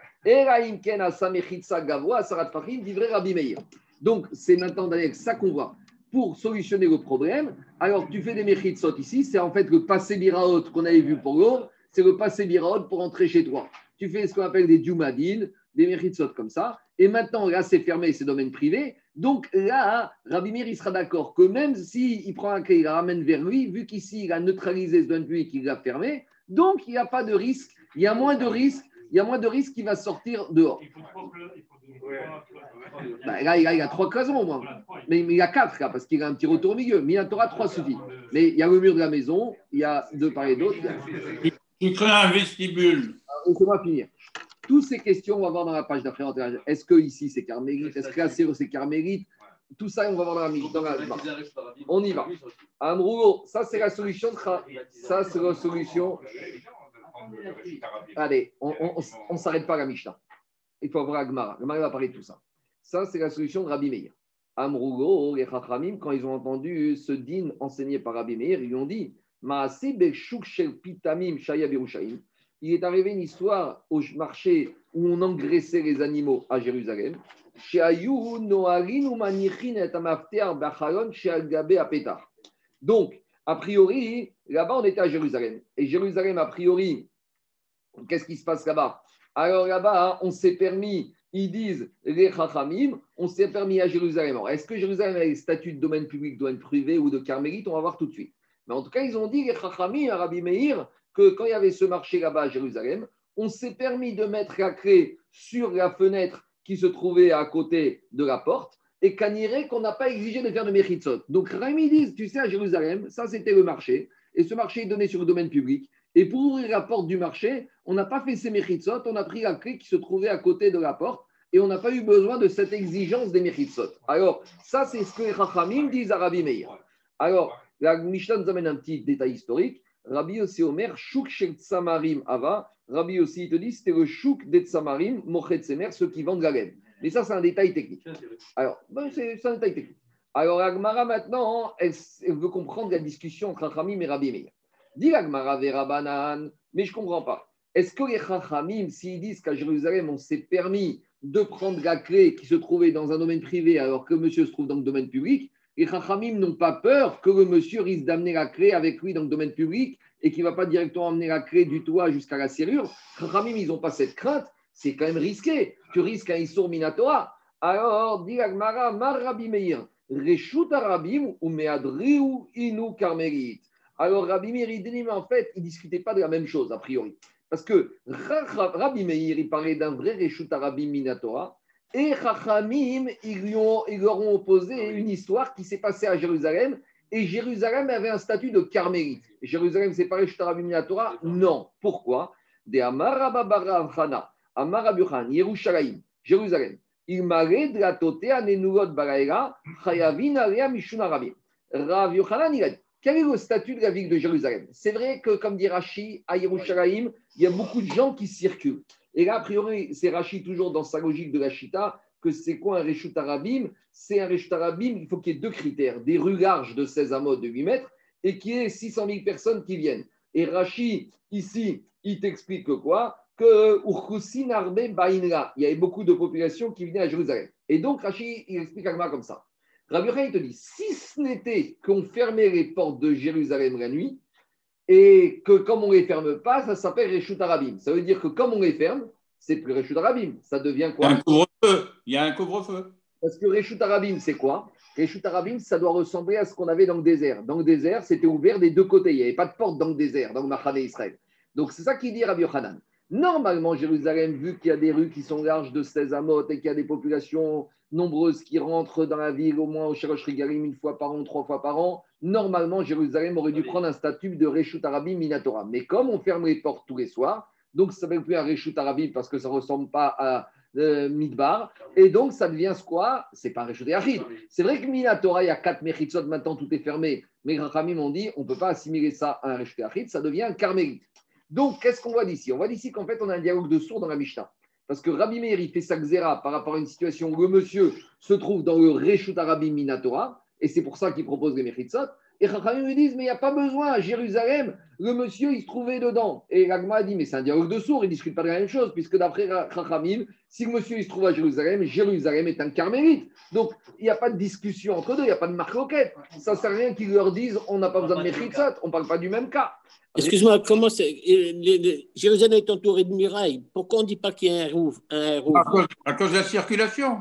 Donc, c'est maintenant d'ailleurs ça qu'on voit. Pour solutionner le problème, alors tu fais des mechitsot ici, c'est en fait le passé biraot qu'on avait vu pour l'autre, c'est le passé biraot pour entrer chez toi. Tu fais ce qu'on appelle des dumadines, des mechitsot comme ça, et maintenant là c'est fermé, c'est domaine privé, donc là, Rabbi Meir, il sera d'accord que même s'il il prend un clé, il la ramène vers lui, vu qu'ici, il a neutralisé ce domaine public, il l'a fermé, donc il n'y a pas de risque, il y a moins de risque, il y a moins de risque qu'il va sortir dehors. Bah, là, il a, il a trois cloisons au moins. Mais, il y a quatre là, parce qu'il a un petit retour au milieu. Mais il y aura trois suffit. Mais il y a le mur de la maison, il y a deux part et d'autre.
Tu crées un vestibule.
Laissez-moi finir. Toutes ces questions, on va voir dans la page d'après. Est-ce que ici c'est carmélite Est-ce que là c'est carmélite Tout ça, on va voir dans la, dans On y va. Amroulo, ça c'est la solution. Ça c'est la solution. Allez, on ne s'arrête pas à la Mishnah. Il faut voir Agmara. Agmara va parler de tout ça. Ça, c'est la solution de Rabbi Meir. Amrougo, les Chachamim, quand ils ont entendu ce din enseigné par Rabbi Meir, ils lui ont dit Pitamim Shaya il est arrivé une histoire au marché où on engraissait les animaux à Jérusalem. Donc, a priori, là-bas, on était à Jérusalem. Et Jérusalem, a priori, qu'est-ce qui se passe là-bas? Alors là-bas, on s'est permis, ils disent les Chachamim, on s'est permis à Jérusalem. Est-ce que Jérusalem a le statut de domaine public, domaine privé ou de carmélite? On va voir tout de suite. Mais en tout cas, ils ont dit, les Chachamim, Rabbi Meir, que quand il y avait ce marché là-bas à Jérusalem, on s'est permis de mettre la clé sur la fenêtre qui se trouvait à côté de la porte et qu'Aniré, qu'on n'a pas exigé de faire de Mechitzot. Donc, Rémi dit, tu sais, à Jérusalem, ça c'était le marché, et ce marché est donné sur le domaine public. Et pour ouvrir la porte du marché, on n'a pas fait ces Mechitzot, on a pris la clé qui se trouvait à côté de la porte, et on n'a pas eu besoin de cette exigence des Mechitzot. Alors, ça, c'est ce que les Chachamim disent à Rabbi Meir. Alors, la Mishnah nous amène un petit détail historique. Rabbi aussi Omer, Shuk Shel Tsamarim Ava. Rabbi aussi, il te dit, c'était le Shuk des Tsamarim, Mochet Semer, ceux qui vendent la laine. Mais ça, c'est un détail technique. Alors, ben, c'est un détail technique. Alors, Agmara, maintenant, elle, veut comprendre la discussion entre Chachamim et Rabbi Meir. Dit Agmara Vera Banan, mais je ne comprends pas. Est-ce que les Chachamim, s'ils disent qu'à Jérusalem, on s'est permis de prendre la clé qui se trouvait dans un domaine privé alors que monsieur se trouve dans le domaine public, les Chachamim n'ont pas peur que le monsieur risque d'amener la clé avec lui dans le domaine public et qu'il ne va pas directement amener la clé du toit jusqu'à la serrure. Chachamim, ils n'ont pas cette crainte. C'est quand même risqué. Tu risques un Issour Minatora. Alors, dit Agmara, Mar Meir, Reshut Arabim ou Meadriu Inu Karmelit. Alors, Rabbi Meir, il dit, en fait, il ne discutait pas de la même chose, a priori. Parce que Rabbi Meir, il parlait d'un vrai Reshut Arabim Minatora et Chachamim, ils, lui ont, ils leur ont opposé une histoire qui s'est passée à Jérusalem. Et Jérusalem avait un statut de carmélite. Jérusalem, c'est pareil, Torah? Non. Pourquoi? De Amarababara Amarabuchan, Yerushalayim, Jérusalem. Il m'arrêt de la nenurot baraera, chayavin mishun arabim. Rav Yochanan, il a dit quel est le statut de la ville de Jérusalem? C'est vrai que, comme dit Rashi, à Yerushalayim, il y a beaucoup de gens qui circulent. Et là, a priori, c'est Rachid toujours dans sa logique de la Chita, que c'est quoi un Reshut Arabim? C'est un Reshut Arabim, il faut qu'il y ait deux critères des rues larges de 16 amots de 8 mètres et qu'il y ait 600 000 personnes qui viennent. Et Rachid, ici, il t'explique quoi? Que Bainra, il y avait beaucoup de populations qui venaient à Jérusalem. Et donc, Rachid, il explique à comme ça. Rabbi il te dit si ce n'était qu'on fermait les portes de Jérusalem la nuit, et que comme on ne les ferme pas, ça s'appelle Reshut Arabim. Ça veut dire que comme on les ferme, c'est plus Reshut Arabim. Ça devient quoi?
Il y a un couvre-feu.
Parce que Reshut Arabim, c'est quoi? Reshut Arabim, ça doit ressembler à ce qu'on avait dans le désert. Dans le désert, c'était ouvert des deux côtés. Il n'y avait pas de porte dans le désert, dans le Machane Israël. Donc c'est ça qu'il dit Rabbi Yochanan. Normalement, Jérusalem, vu qu'il y a des rues qui sont larges de 16 amot et qu'il y a des populations nombreuses qui rentrent dans la ville au moins au Shalosh Rigalim une fois par an, trois fois par an, normalement, Jérusalem aurait dû prendre un statut de Reshut Arabim Minatora. Mais comme on ferme les portes tous les soirs, donc ça ne s'appelle plus un Reshut Arabim parce que ça ne ressemble pas à euh, Midbar. Et donc, ça devient ce quoi C'est pas un Reshut Yachid. C'est vrai que Minatora, il y a quatre Mechitzot, maintenant tout est fermé. Mais Rachamim ont dit, on ne peut pas assimiler ça à un Reshut Yachid, ça devient un Carmélite. Donc, qu'est-ce qu'on voit d'ici? On voit d'ici qu'en fait, on a un dialogue de sourds dans la Mishnah. Parce que Rabbi Meir, il fait sa xéra par rapport à une situation où le monsieur se trouve dans le Reshut Arabim Minatora, et c'est pour ça qu'il propose les Mechitzot. Et Chachamim me disent, mais il n'y a pas besoin, à Jérusalem, le monsieur, il se trouvait dedans. Et l'Agma a dit, mais c'est un dialogue de sourds, ils ne discutent pas de la même chose, puisque d'après Chachamim, si le monsieur, il se trouve à Jérusalem, Jérusalem est un carmélite. Donc, il n'y a pas de discussion entre deux, il n'y a pas de marque Ça ne sert à rien qu'ils leur disent, on n'a pas besoin de Mechitzot, on ne parle pas du même cas.
Excuse-moi, comment c'est Jérusalem est entouré de murailles. Pourquoi on ne dit pas qu'il y a un rouf, un
à, cause, de la circulation.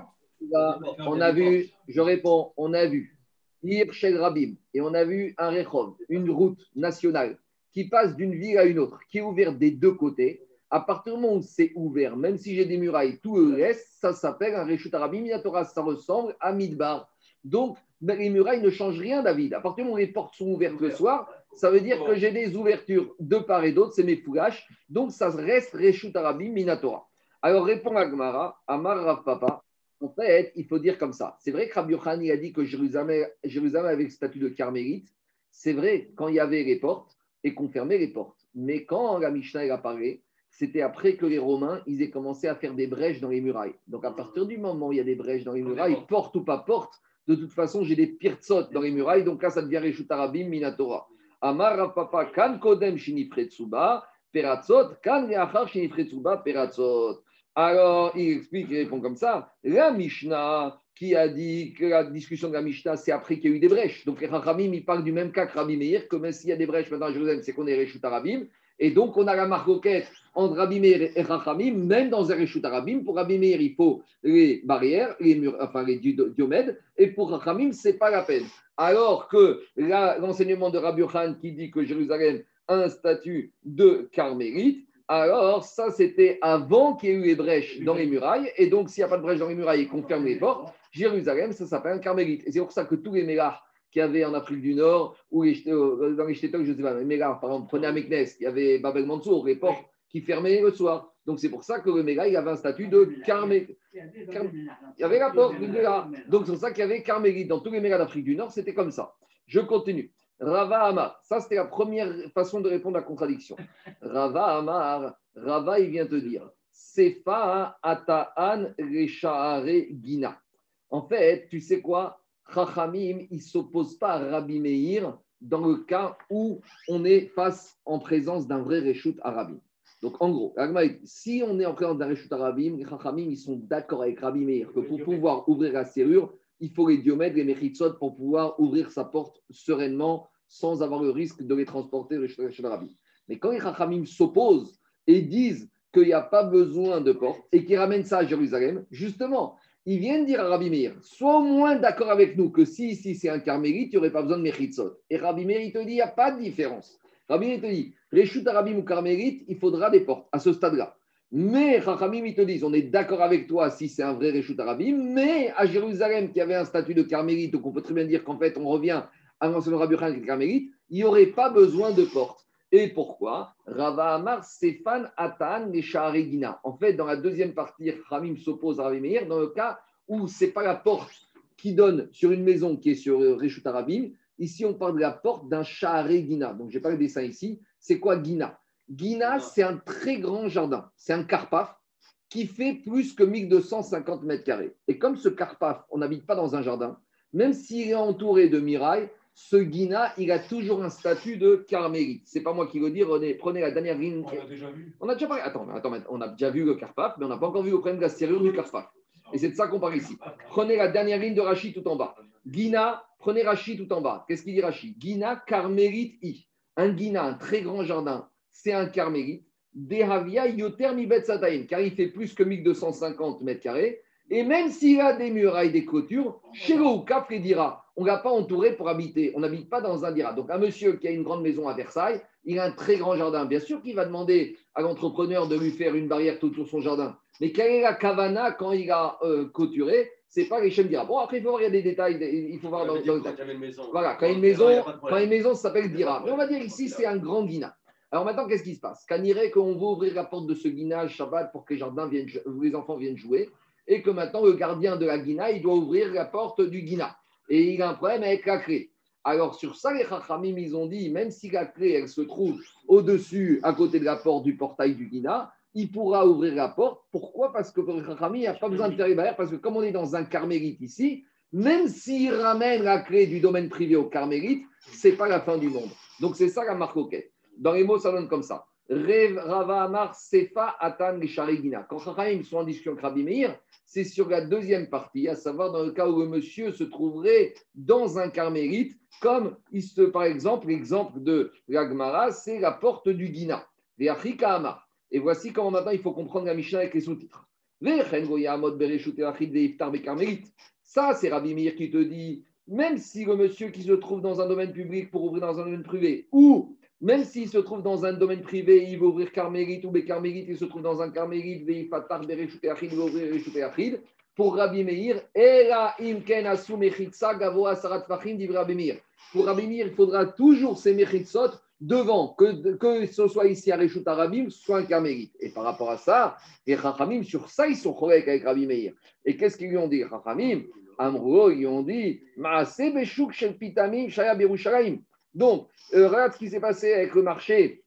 On a vu, je réponds, on a vu Rabim, et on a vu un Rechov, une route nationale qui passe d'une ville à une autre, qui est ouverte des deux côtés. À partir du moment où c'est ouvert, même si j'ai des murailles, tout le reste, ça s'appelle un Reshut Arabim Minatora, ça ressemble à Midbar. Donc, les murailles ne changent rien, David. À partir du moment où les portes sont ouvertes le soir, ça veut dire que j'ai des ouvertures de part et d'autre, c'est mes foulages. Donc, ça reste Reshut Arabim Minatora. Alors, répond Agmara, Amar Rav Papa, en fait, il faut dire comme ça. C'est vrai que Rabbi a dit que Jérusalem, Jérusalem avait le statut de carmélite. C'est vrai quand il y avait les portes et qu'on fermait les portes. Mais quand la Mishnah a parlé, c'était après que les Romains ils aient commencé à faire des brèches dans les murailles. Donc à partir du moment où il y a des brèches dans les murailles, porte ou pas porte, de toute façon, j'ai des pirtsot dans les murailles. Donc là, ça devient Reshut Arabim Minatora. Amar Papa kan kodem shinifretsuba peratzot kan leachar shinifretsuba peratzot. Alors, il explique, il répond comme ça. La Mishnah qui a dit que la discussion de la Mishnah, c'est après qu'il y a eu des brèches. Donc, Rachamim, ils parlent du même cas que Rabbi Meir, que même s'il y a des brèches maintenant à Jérusalem, c'est qu'on est Réchut Arabim. Et donc, on a la marcoquette entre Rabbi Meir et Rachamim, même dans un Réchut Arabim. Pour Rabbi Meir, il faut les barrières, les murs, enfin les diomèdes. Et pour Rachamim, ce n'est pas la peine. Alors que l'enseignement de Rabbi Khan qui dit que Jérusalem a un statut de carmélite, alors ça c'était avant qu'il y ait eu les brèches dans les murailles, et donc s'il n'y a pas de brèche dans les murailles et qu'on ferme les portes, Jérusalem, ça s'appelle un carmélite. Et c'est pour ça que tous les mélars qu'il y avait en Afrique du Nord, ou euh, dans les Shtetok, je ne sais pas, les mélars, par exemple, prenez à Meknes, il y avait Babel Mansour, les portes qui fermaient le soir. Donc c'est pour ça que le méga, il avait un statut de carmélite. Il y avait la porte, Donc c'est pour ça qu'il y avait carmélite. Dans tous les mélars d'Afrique du Nord, c'était comme ça. Je continue. Rava Amar. Ça, c'était la première façon de répondre à la contradiction. Rava Amar. Rava, il vient te dire Sefa Ataan Reshaare Gina. En fait, tu sais quoi? Chachamim, il ne s'oppose pas à Rabbi Meir dans le cas où on est face en présence d'un vrai Reshut Arabim. Donc, en gros, si on est en présence d'un Reshut Arabim, les Chachamim, ils sont d'accord avec Rabbi Meir que pour pouvoir ouvrir la serrure, il faut les diomètres, les méchitsot pour pouvoir ouvrir sa porte sereinement sans avoir le risque de les transporter chez le rabbi. Mais quand les Chachamim s'opposent et disent qu'il n'y a pas besoin de porte et qu'ils ramènent ça à Jérusalem, justement, ils viennent dire à Rabbi Meir, sois au moins d'accord avec nous que si ici c'est un carmélite, il n'y aurait pas besoin de méchitsot. Et Rabbi Meir, il te dit, il n'y a pas de différence. Rabbi Meir, te dit, Réchut Arabim ou carmélite, il faudra des portes à ce stade-là. Mais Chachamim, ils te disent, on est d'accord avec toi si c'est un vrai Réchut Arabim, mais à Jérusalem, qui avait un statut de carmélite, donc on peut très bien dire qu'en fait, on revient à l'ancien Rabbi Khan et carmélite, il n'y aurait pas besoin de porte. Et pourquoi? Rava Amar, Stéphane, Atan et Shaharegina. En fait, dans la deuxième partie, Ramim s'oppose à Rabbi Meir dans le cas où ce n'est pas la porte qui donne sur une maison qui est sur Réchut Arabim. Ici, on parle de la porte d'un Shaharegina. Donc, je n'ai pas le dessin ici. C'est quoi Gina? Gina, c'est un très grand jardin. C'est un carpaf qui fait plus que 1250 mètres carrés. Et comme ce carpaf, on n'habite pas dans un jardin, même s'il est entouré de mirailles, ce Guina, il a toujours un statut de carmélite. C'est pas moi qui le dis, René, prenez la dernière ligne.
On a déjà vu.
On a déjà parlé. Attends, attends, on a déjà vu le carpaf, mais on n'a pas encore vu le problème de la serrure du carpaf. Et c'est de ça qu'on parle ici. Prenez la dernière ligne de Rachid tout en bas. Guina, prenez Rachid tout en bas. Qu'est-ce qu'il dit Rachid Guina, carmélite i. Un Guina, un très grand jardin, c'est un carmélite. Dehavia yoter mi car il fait plus que 1250 mètres carrés. Et même s'il a des murailles, des clôtures, chez le Cap dira on ne l'a pas entouré pour habiter. On n'habite pas dans un dira. Donc, un monsieur qui a une grande maison à Versailles, il a un très grand jardin. Bien sûr qu'il va demander à l'entrepreneur de lui faire une barrière tout autour de son jardin. Mais quelle est la kavana quand il a euh, clôturé? C'est pas les dira. Bon, après, il faut voir, il y a des détails. Il faut voir dans, dans Voilà, quand une maison, quand une maison s'appelle dira. Mais on va dire ici, c'est un grand guina. Alors maintenant, qu'est-ce qui se passe? Quand irait qu'on va ouvrir la porte de ce guinage Shabbat pour que les, jardins viennent, les enfants viennent jouer, et que maintenant le gardien de la guina, il doit ouvrir la porte du guina. Et il a un problème avec la clé. Alors sur ça, les Chachamim, ils ont dit, même si la clé, elle se trouve au-dessus, à côté de la porte du portail du guina, il pourra ouvrir la porte. Pourquoi? Parce que pour les Chachamim, il n'y a pas besoin de faire les barrières, parce que comme on est dans un carmélite ici, même s'il ramène la clé du domaine privé au carmélite, ce n'est pas la fin du monde. Donc c'est ça la marque Dans les mots, ça donne comme ça. Rava Amar Sefa Atan Gina. Quand Chachamim sont en discussion avec Rabbi c'est sur la deuxième partie, à savoir dans le cas où le monsieur se trouverait dans un carmélite, comme par exemple, l'exemple de l'Agmara, c'est la porte du Guina, Et voici comment maintenant il faut comprendre la Mishnah avec les sous-titres. Ça, c'est Rabbi Meir qui te dit, même si le monsieur qui se trouve dans un domaine public pour ouvrir dans un domaine privé, ou même s'il se trouve dans un domaine privé, il va ouvrir carmélite ou carmélite, il se trouve dans un carmélite, il va ouvrir Achid. Pour Rabbi Meir, Pour Rabbi Meir, il faudra toujours ces mechitsot devant, que, que ce soit ici à Reshut Arabim, soit un carmélite. Et par rapport à ça, les Chachamim, sur ça, ils sont corrects avec Rabbi Meir. Et qu'est-ce qu'ils lui ont dit, Chachamim? Amrouo, ils ont dit Maase Beshuk Shel Pitamim Shaya Berushalayim. Donc, euh, regarde ce qui s'est passé avec le marché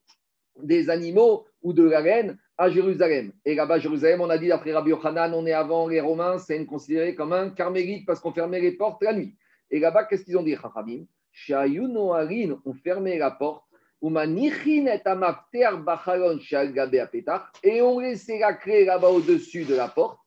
des animaux ou de la reine à Jérusalem. Et là-bas, Jérusalem, on a dit d'après Rabbi Yochanan, on est avant les Romains, c'est considéré comme un carmélite parce qu'on fermait les portes la nuit. Et là-bas, qu'est-ce qu'ils ont dit, Chachamim? On fermait la porte, et on laissait la clé là-bas au-dessus de la porte.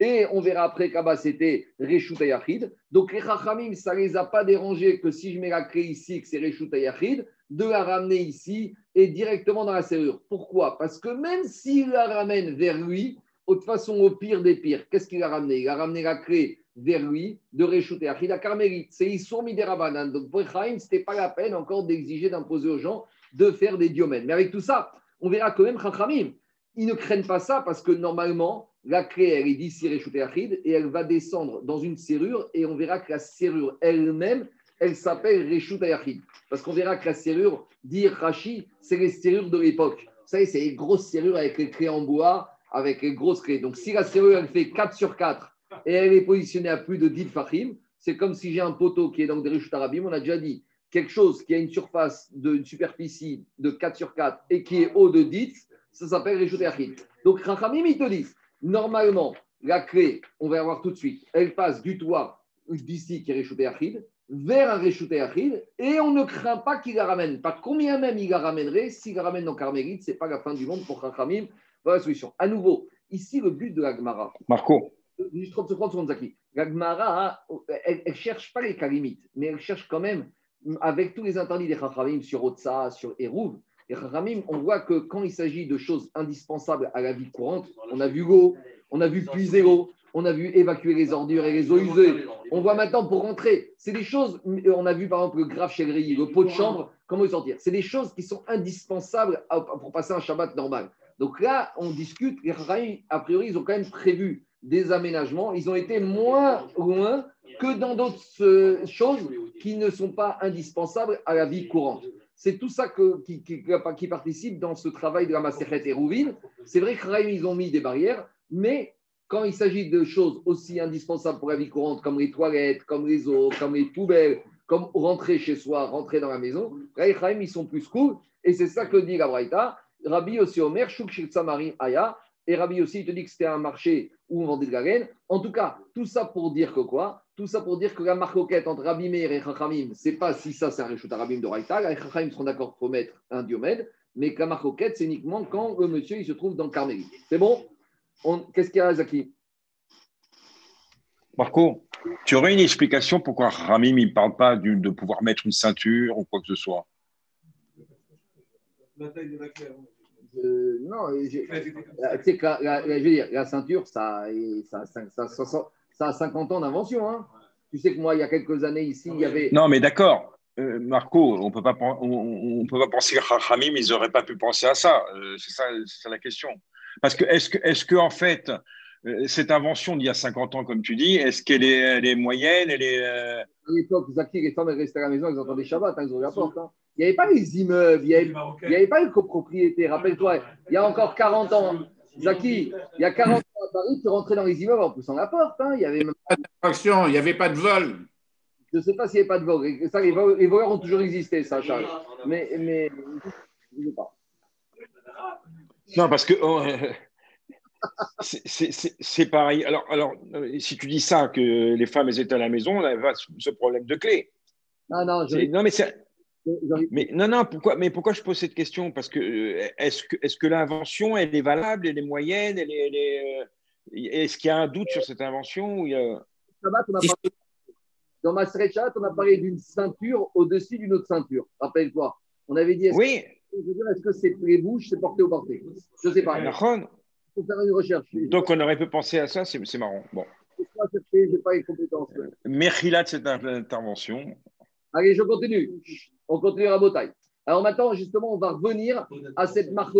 Et on verra après qu'Abba c'était Reshut Yachid. Donc les Chachamim, ça ne les a pas dérangés que si je mets la clé ici, que c'est Reshut Yachid, de la ramener ici et directement dans la serrure. Pourquoi? Parce que même s'il la ramène vers lui, de façon, au pire des pires, qu'est-ce qu'il a ramené? Il a ramené la clé vers lui de Reshut Yachid à Carmélite. C'est Issour Miderabanan. Donc pour Chaim, ce n'était pas la peine encore d'exiger, d'imposer aux gens de faire des diomènes. Mais avec tout ça, on verra quand même Chachamim. Ils ne craignent pas ça parce que normalement, la clé, elle est d'ici Achid et elle va descendre dans une serrure et on verra que la serrure elle-même, elle s'appelle Reshut Achid. Parce qu'on verra que la serrure, dit Rashi, c'est les serrures de l'époque. Vous savez, c'est les grosses serrures avec les clés en bois, avec les grosses clés. Donc si la serrure, elle fait 4 sur 4 et elle est positionnée à plus de 10 fachim, c'est comme si j'ai un poteau qui est dans des Reshut Arabim, on a déjà dit, quelque chose qui a une surface de une superficie de 4 sur 4 et qui est haut de 10, ça s'appelle Reshut Achid. Donc Rachamim, ils te disent, Normalement, la clé, on va voir tout de suite, elle passe du toit d'ici qui est réchauffé Achid vers un réchauffé Achid et on ne craint pas qu'il la ramène. Pas combien même il la ramènerait, s'il la ramène dans Carmélite, ce n'est pas la fin du monde pour Chachamim. Voilà la solution. À nouveau, ici, le but de la Gemara.
Marco.
Juste 30 secondes, La Gemara, elle ne cherche pas les kalimites, mais elle cherche quand même, avec tous les interdits des Chachamim sur Otsa, sur Eruv, et Ramim, on voit que quand il s'agit de choses indispensables à la vie courante, on a vu l'eau, on a vu puiser l'eau, on a vu évacuer les ordures et les eaux usées. On voit maintenant pour rentrer. C'est des choses, on a vu par exemple le grave chez le pot de chambre, comment y sortir. C'est des choses qui sont indispensables pour passer un Shabbat normal. Donc là, on discute. Les Ramim, a priori, ils ont quand même prévu des aménagements. Ils ont été moins loin que dans d'autres euh, choses qui ne sont pas indispensables à la vie courante. C'est tout ça qui, participe dans ce travail de la Maseret et Rouvine. C'est vrai que ils ont mis des barrières, mais quand il s'agit de choses aussi indispensables pour la vie courante, comme les toilettes, comme les eaux, comme les poubelles, comme rentrer chez soi, rentrer dans la maison, ils sont plus cool. Et c'est ça que dit la Braïta. Rabbi aussi Omer, Shuk Samari Aya. Et Rabbi aussi, il te dit que c'était un marché où on vendait de la laine. En tout cas, tout ça pour dire que quoi? Tout ça pour dire que la marcoquette entre Rabbi Meir et Chachamim, c'est pas si ça c'est un Rishut Rabim de Raïta, les Chachamim seront d'accord pour mettre un diomède, mais que la marcoquette, c'est uniquement quand le monsieur il se trouve dans le Carmélie. C'est bon? Qu'est-ce qu'il y a, Zaki?
Marco, tu aurais une explication pourquoi Ramim ne parle pas de pouvoir mettre une ceinture ou quoi que ce soit?
La taille de la claire. Euh, non, je, la, je veux dire, la ceinture, ça, ça, ça, ça ça a 50 ans d'invention. Hein. Tu sais que moi, il y a quelques années ici, il y avait.
Non, mais d'accord. euh, Marco, on peut pas, on, peut pas penser que Hamim, ils n'auraient pas pu penser à ça. Euh, c'est ça, ça, la question. Parce que est-ce que, est-ce que en fait, euh, cette invention d'il y a 50 ans, comme tu dis, est-ce qu'elle est, elle est moyenne elle est, À
l'époque, Zaki, les femmes restaient à la maison, ils entendaient Shabbat, hein, ils ouvraient la porte. Hein. Il n'y avait pas les immeubles, il n'y avait, avait, pas les copropriétés. Rappelle-toi, il y a encore 40 ans, Zaki, il y a 40 ans à Paris, tu rentrais dans les immeubles en poussant la porte. Hein. Il n'y avait même
pas d'attraction, il n'y avait pas de vol.
Je ne sais pas s'il n'y a pas de vol. Ça, les, voleurs, ont toujours existé, ça, Charles. Mais, mais je ne sais pas.
Non, parce que oh, c'est pareil. Alors, alors, si tu dis ça, que les femmes étaient à la maison, on avait ce problème de clé.
Ah non, je...
non, mais c'est. Mais non, non, pourquoi, mais pourquoi je pose cette question? Parce que euh, est-ce que, est que l'invention, elle est valable, elle est moyenne, elle est, euh, est-ce qu'il y a un doute sur cette invention ou il y a...
Dans ma stretchat, on a parlé d'une ceinture au-dessus d'une autre ceinture. Rappelle-toi. On avait dit est-ce
oui.
que, est-ce que c'est les bouches, c'est porté ou porté? Je ne sais pas. Il faut faire une recherche.
Donc on aurait pu penser à ça, c'est, marrant. Bon.
Je n'ai pas les compétences.
Merci de cette intervention.
Allez, je continue. On continue à Botaï. Alors maintenant, justement, on va revenir à cette marque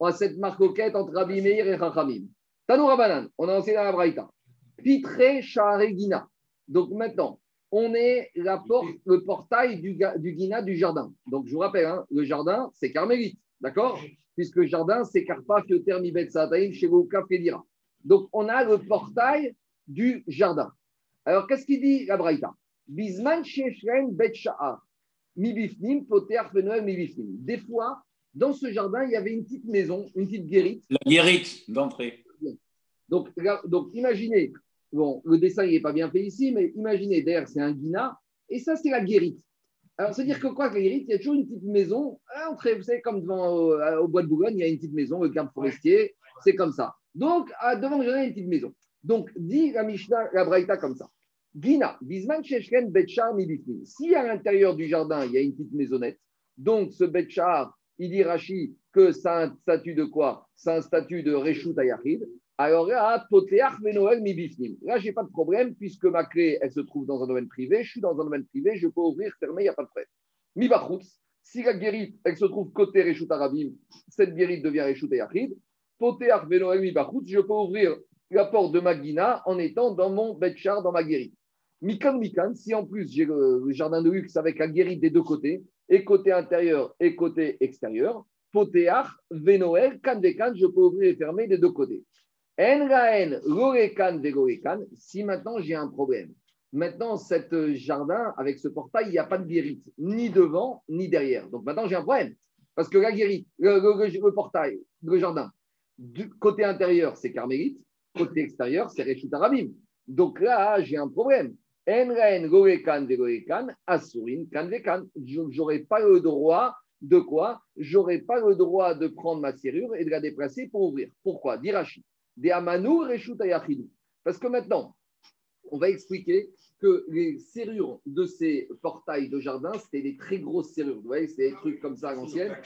à cette marcoquette entre Rabbi Meir et Rachamim. Tanou Rabanan, on a enseigné dans la Braïta. Pitre Shaharegina. Donc maintenant, on est la porte, le portail du, du Guina du jardin. Donc je vous rappelle, hein, le jardin, c'est carmélite, d'accord? Puisque le jardin, c'est Karpa, Fioter, Mibet, Sataim, Shevouka, Fedira. Donc on a le portail du jardin. Alors qu'est-ce qu'il dit la Braïta? Bisman Sheshren Bet Mibifnim, Poter, Fenoel, Mibifnim. Des fois, dans ce jardin, il y avait une petite maison, une petite guérite.
La guérite d'entrée.
Donc, donc imaginez, Bon, le dessin, n'est pas bien fait ici, mais imaginez, derrière, c'est un guina, et ça, c'est la guérite. Alors, c'est-à-dire que quoi, la guérite, il y a toujours une petite maison, vous savez, comme devant, euh, au bois de Boulogne, il y a une petite maison, le camp forestier, c'est comme ça. Donc, devant le jardin, il y a une petite maison. Donc, dit la Mishnah, la Braïta comme ça. Gina, Bisman Sheshken Betchar Si à l'intérieur du jardin, il y a une petite maisonnette, donc ce Betchar, il dit Rashi que c'est un statut de quoi? C'est un statut de Reshut Ayachid. Alors là, Là, je n'ai pas de problème puisque ma clé, elle se trouve dans un domaine privé. Je suis dans un domaine privé, je peux ouvrir, fermer, il n'y a pas de problème. Mibachutz, si la guérite, elle se trouve côté Reshut Arabim, cette guérite devient Reshut Yachid. Poteach Benoel Mibachutz, je peux ouvrir la porte de ma guina en étant dans mon betchar, dans ma guérite. Mikan Mikan, si en plus j'ai le, jardin de luxe avec la guérite des deux côtés, et côté intérieur et côté extérieur, Poteach Venoel, Kan je peux ouvrir et fermer des deux côtés. Si maintenant j'ai un problème, maintenant cet jardin avec ce portail, il n'y a pas de guérite, ni devant, ni derrière. Donc maintenant j'ai un problème. Parce que la guérite, le, portail, le jardin, côté intérieur, c'est carmélite, côté extérieur, c'est Réchut Arabim. Donc là, j'ai un problème. J'aurais pas le droit de quoi? J'aurais pas le droit de prendre ma serrure et de la déplacer pour ouvrir. Pourquoi? Dirachi Parce que maintenant, on va expliquer que les serrures de ces portails de jardin, c'était des très grosses serrures. Vous voyez, c'est des trucs comme ça à l'ancienne.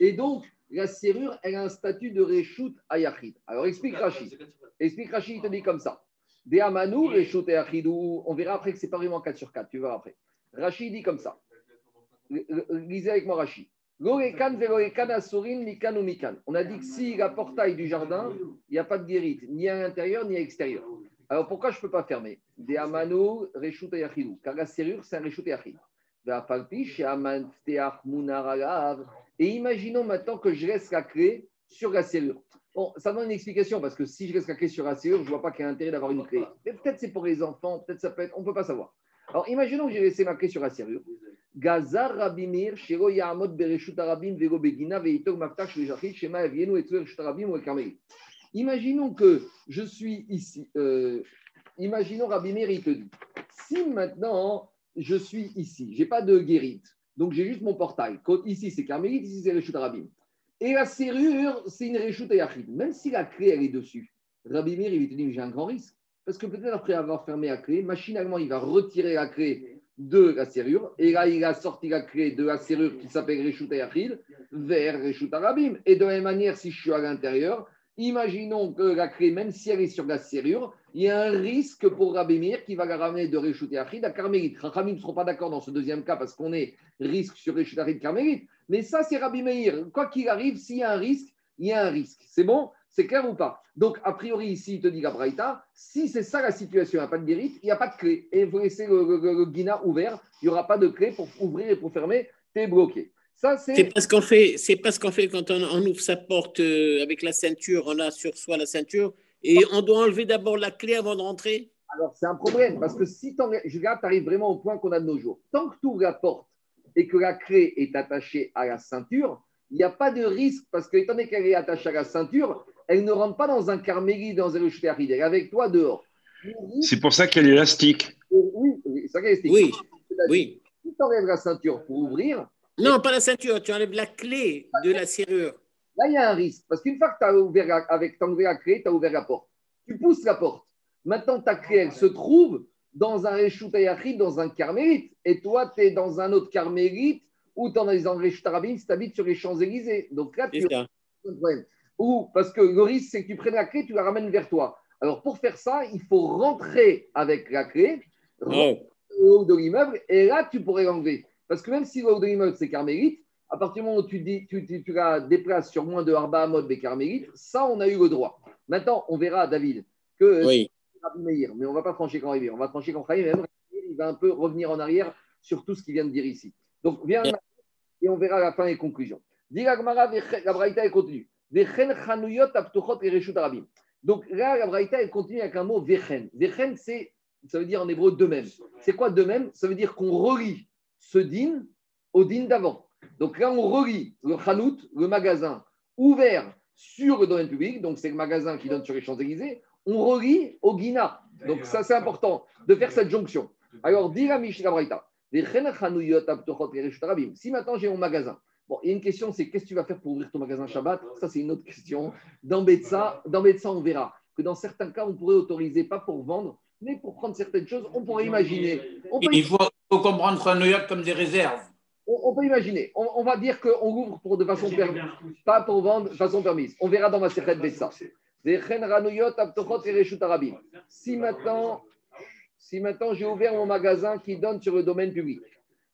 Et donc, la serrure, elle a un statut de Reshut Ayachid. Alors, explique Rachid. Explique Rachid, il te dit comme ça. Des Amanou Reshut. On verra après que c'est pas vraiment 4 sur 4. Tu verras après. Rachid dit comme ça. Lisez avec moi Rachid. On a dit que si la portail du jardin, il n'y a pas de guérite, ni à l'intérieur, ni à l'extérieur. Alors pourquoi je ne peux pas fermer? Car la serrure, c'est un Et imaginons maintenant que je laisse la clé sur la serrure. Bon, ça donne une explication parce que si je laisse la clé sur la serrure, je ne vois pas qu'il y a intérêt d'avoir une clé. Peut-être c'est pour les enfants, peut-être ça peut être, on ne peut pas savoir. Alors imaginons que j'ai laissé ma clé sur la serrure. Gazar Rabimir, Shiro Yahamot Bereshut Arabim, Vego Begina, Veitog Maftak, Shema Evienu, ou. Imaginons que je suis ici. Euh, imaginons Rabimir, il te dit si maintenant je suis ici, je n'ai pas de guérite, donc j'ai juste mon portail. Ici c'est Karmélite, ici c'est Reshut Arabim. Et la serrure, c'est une Reshut Yachid. Même si la clé, elle est dessus, Rabimir, il te dit j'ai un grand risque. Parce que peut-être après avoir fermé la clé, machinalement, il va retirer la clé de la serrure. Et là, il a sorti la clé de la serrure qui s'appelle Reshut Yachid vers Reshut Arabim. Et de la même manière, si je suis à l'intérieur, Imaginons que la clé, même si elle est sur la serrure, il y a un risque pour Rabbi Meir qui va la ramener de Réchut Achid à Carmélite. Rachamim ne seront pas d'accord dans ce deuxième cas parce qu'on est risque sur Réchut Achid Carmélite. Mais ça, c'est Rabbi Meir. Quoi qu'il arrive, s'il y a un risque, il y a un risque. C'est bon? C'est clair ou pas? Donc, a priori, ici, il te dit Gabraïta, si c'est ça la situation, il n'y a pas de guérite, il n'y a pas de clé. Et vous laissez le, le, guina ouvert, il n'y aura pas de clé pour ouvrir et pour fermer, tu es bloqué.
C'est parce qu'on fait, c'est parce qu'on fait quand on, ouvre sa porte euh, avec la ceinture, on a sur soi la ceinture et on doit enlever d'abord la clé avant de rentrer?
Alors c'est un problème parce que si tu arrives vraiment au point qu'on a de nos jours. Tant que tu ouvres la porte et que la clé est attachée à la ceinture, il n'y a pas de risque parce que étant donné qu'elle est attachée à la ceinture, elle ne rentre pas dans un carméli, dans un elle est avec toi dehors.
C'est pour ça qu'elle est élastique.
Oui, c'est ça qu'elle est élastique.
Oui, oui.
Si tu enlèves la ceinture pour ouvrir,
non, pas la ceinture, tu enlèves la clé de la serrure.
Là, il y a un risque. Parce qu'une fois que tu as ouvert la, avec, la clé, tu as ouvert la porte. Tu pousses la porte. Maintenant, ta clé, elle se trouve dans un Réchoutayachid, dans un carmélite. Et toi, tu es dans un autre carmélite ou tu en es dans Réchoutarabim si tu habites sur les Champs-Élysées. Donc là, tu as un problème. Ou parce que le risque, c'est que tu prennes la clé, tu la ramènes vers toi. Alors, pour faire ça, il faut rentrer avec la clé, oh. au haut de l'immeuble, et là, tu pourrais l'enlever. Parce que même si le haut de l'immeuble, c'est carmélite, à partir du moment où tu, dis, tu, tu, la déplaces sur moins de Arba mode des carmélites, ça, on a eu le droit. Maintenant, on verra, David, que
oui.
Mais on ne va pas franchir quand il On va franchir quand même il va un peu revenir en arrière sur tout ce qu'il vient de dire ici. Donc, viens et on verra la fin et conclusion. la Braïta, elle continue. Donc là, la Braïta, elle continue avec un mot vechen. Vechen, ça veut dire en hébreu de même. C'est quoi de même? Ça veut dire qu'on relie ce din au din d'avant. Donc là, on relie le Hanout, le magasin ouvert sur le domaine public, donc c'est le magasin qui donne sur les Champs-Élysées, on relie au Guina. Donc ça, c'est important de faire cette jonction. Alors, dit la Mishnah si maintenant j'ai mon magasin, bon, il y a une question, c'est qu'est-ce que tu vas faire pour ouvrir ton magasin Shabbat? Ça, c'est une autre question. Dans Betsa, dans Betsa, on verra que dans certains cas, on pourrait autoriser, pas pour vendre, mais pour prendre certaines choses, on pourrait imaginer.
il faut, comprendre Chanoyot comme des réserves.
On, peut imaginer. On, va dire qu'on ouvre pour de façon permise, pas pour vendre de façon permise. On verra dans ma secrète Bessa. Si maintenant, si maintenant j'ai ouvert mon magasin qui donne sur le domaine public,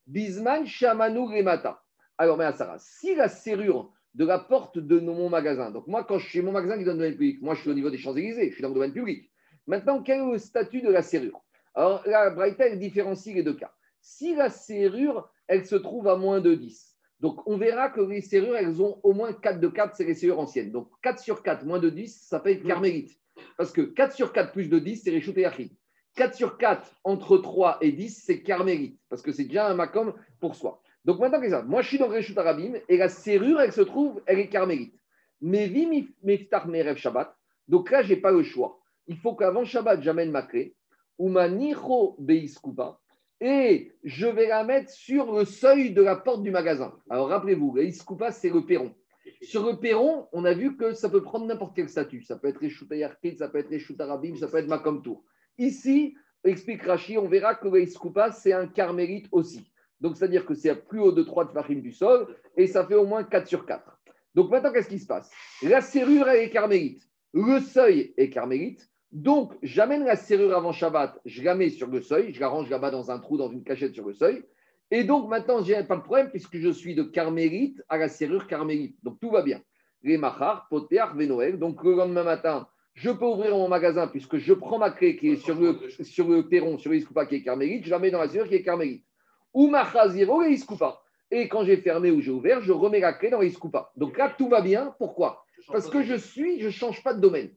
Bisman Shamanu Remata. Alors, mais Sarah, si la serrure de la porte de mon magasin, donc moi, quand je suis mon magasin qui donne le domaine public, moi je suis au niveau des Champs-Élysées, je suis dans le domaine public. Maintenant, quel est le statut de la serrure? Alors, la Braïta, elle différencie les deux cas. Si la serrure, elle se trouve à moins de 10, donc on verra que les serrures, elles ont au moins 4 de 4, c'est les serrures anciennes. Donc 4 sur 4, moins de 10, ça s'appelle carmélite. Parce que 4 sur 4 plus de 10, c'est les Yachid. 4 sur 4 entre 3 et 10, c'est carmélite. Parce que c'est déjà un macom pour soi. Donc maintenant, ça Moi, je suis dans Réchut Arabim et la serrure, elle se trouve, elle est carmélite. Mais vi miftar merev Shabbat. Donc là, je n'ai pas le choix il faut qu'avant Shabbat, j'amène ma clé, ou ma nicho beiskuba, et je vais la mettre sur le seuil de la porte du magasin. Alors rappelez-vous, la c'est le perron. Sur le perron, on a vu que ça peut prendre n'importe quel statut. Ça peut être Eshutayarkit, ça peut être Eshutarabim, ça peut être Makom Tour. Ici, explique Rashi, on verra que le c'est un carmélite aussi. Donc, c'est-à-dire que c'est plus haut de 3 tfachim du sol et ça fait au moins 4 sur 4. Donc, maintenant, qu'est-ce qui se passe? La serrure, elle est carmélite. Le seuil est carmélite. Donc, j'amène la serrure avant Shabbat, je la mets sur le seuil, je la range là-bas dans un trou, dans une cachette sur le seuil. Et donc, maintenant, je n'ai pas de problème puisque je suis de carmélite à la serrure carmélite. Donc, tout va bien. Les machar, poter, venoël. Donc, le lendemain matin, je peux ouvrir mon magasin puisque je prends ma clé qui est sur le, sur le perron, sur l'iskupa qui est carmélite, je la mets dans la serrure qui est carmélite. Ou machaziro et iskupa. Et quand j'ai fermé ou j'ai ouvert, je remets la clé dans l'iskupa. Donc là, tout va bien. Pourquoi? Parce que je suis, je ne change pas de domaine.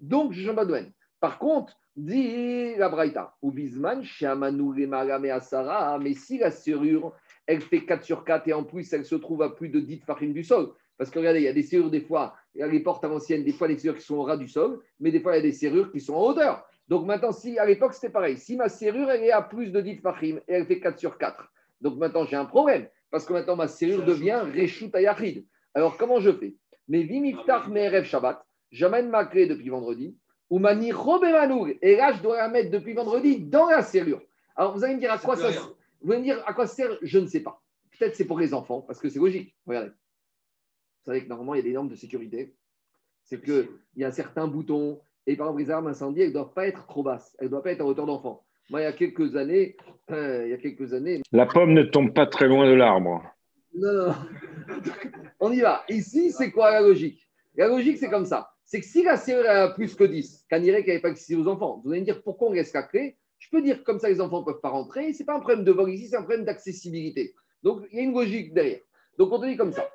Donc, je change pas de domaine. Par contre, dit la Braïta, ou Bisman, mais si la serrure, elle fait 4 sur 4 et en plus, elle se trouve à plus de 10 farines du sol. Parce que regardez, il y a des serrures, des fois, il y a les portes à l'ancienne, des fois, les serrures qui sont au ras du sol, mais des fois, il y a des serrures qui sont en hauteur. Donc maintenant, si à l'époque, c'était pareil. Si ma serrure, elle est à plus de 10 farines et elle fait 4 sur 4, donc maintenant, j'ai un problème. Parce que maintenant, ma serrure devient Reshut Ayachid. Alors, comment je fais? Mais Vimiftach Merev Shabbat, j'amène ma clé depuis vendredi, ou mani Et là, je dois la mettre depuis vendredi dans la serrure. Alors, vous allez me dire à quoi ça, vous allez me dire à quoi sert Je ne sais pas. Peut-être c'est pour les enfants, parce que c'est logique. Regardez. Vous savez que normalement, il y a des normes de sécurité. c'est qu'il y a certains boutons, et par exemple, les armes incendiées, elles ne doivent pas être trop basses, elles ne doivent pas être à hauteur d'enfant. Moi, il y a quelques années, euh, il y a quelques années.
La pomme ne tombe pas très loin de l'arbre.
Non, non. On y va. Ici, c'est quoi la logique? La logique, c'est comme ça. C'est que si la serrure a plus que 10, Caniré qui n'avait pas accès aux enfants, vous allez me dire pourquoi on laisse la clé? Je peux dire comme ça, les enfants ne peuvent pas rentrer. Ce n'est pas un problème de vol ici, c'est un problème d'accessibilité. Donc, il y a une logique derrière. Donc, on te dit comme ça.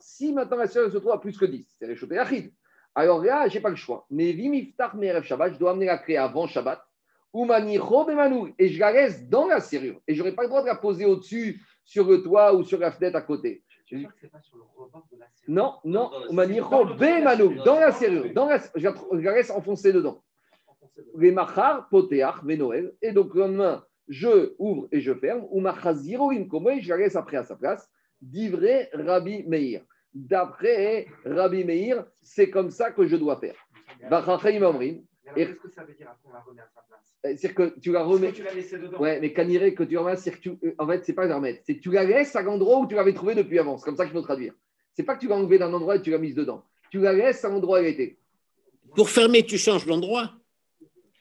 Si maintenant la serrure se trouve à plus que 10, c'est réchauffé Achid. Alors là, je n'ai pas le choix. Mais Vimiftar Merev Shabbat, je dois amener la clé avant Shabbat. Et je la laisse dans la serrure. Et je n'aurai pas le droit de la poser au-dessus, sur le toit ou sur la fenêtre à côté. Non, non, Manicho Bemanou, dans la serrure. Dans la, je la laisse enfoncer dedans. Les machar, poteach, venoel. Et donc le lendemain, je ouvre et je ferme. Ou machaziroim, comme je la laisse après à sa place. Divré Rabbi Meir. D'après Rabbi Meir, c'est comme ça que je dois faire. Qu'est-ce que ça veut dire qu'on la remet à sa place euh, C'est-à-dire que tu la remets. Tu l'as laissée dedans. Ouais, mais caniré que tu remets, c'est que tu. Euh, en fait, c'est pas la remettre. C'est que tu la laisses à l'endroit où tu l'avais trouvée depuis avant. C'est comme ça qu'il faut traduire. C'est pas que tu l'as enlevée d'un endroit et tu l'as mise dedans. Tu la laisses à l'endroit où elle était.
Pour fermer, tu changes l'endroit.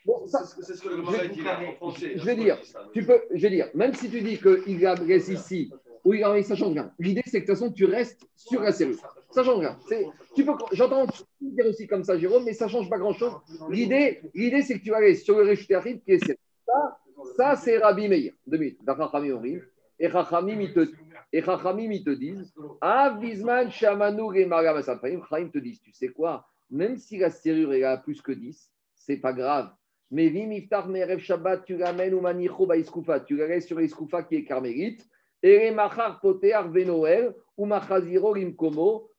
Bon, ça, c'est ce que le je, dit en français. Je vais dire, tu peux, je vais dire, même si tu dis qu'il la laisse ici, ou il ça change rien. L'idée, c'est que de toute façon, tu restes sur la serrure. Ça change rien. Tu peux, j'entends dire aussi comme ça, Jérôme, mais ça change pas grand-chose. L'idée, l'idée, c'est que tu vas aller sur le Réchuté qui est ça. Ça, c'est Rabbi Meir. Deux minutes. Et Chachamim, ils te, et ils te disent Avizman Shamanu te disent Tu sais quoi? Même si la serrure est à plus que 10, c'est pas grave. Mais Vim Iftar Merev Shabbat, tu l'amènes au Manicho Baïskoufa. Tu la laisses sur l'Iskoufa qui est carmélite. Potear Venoel ou Machaziro Limkomo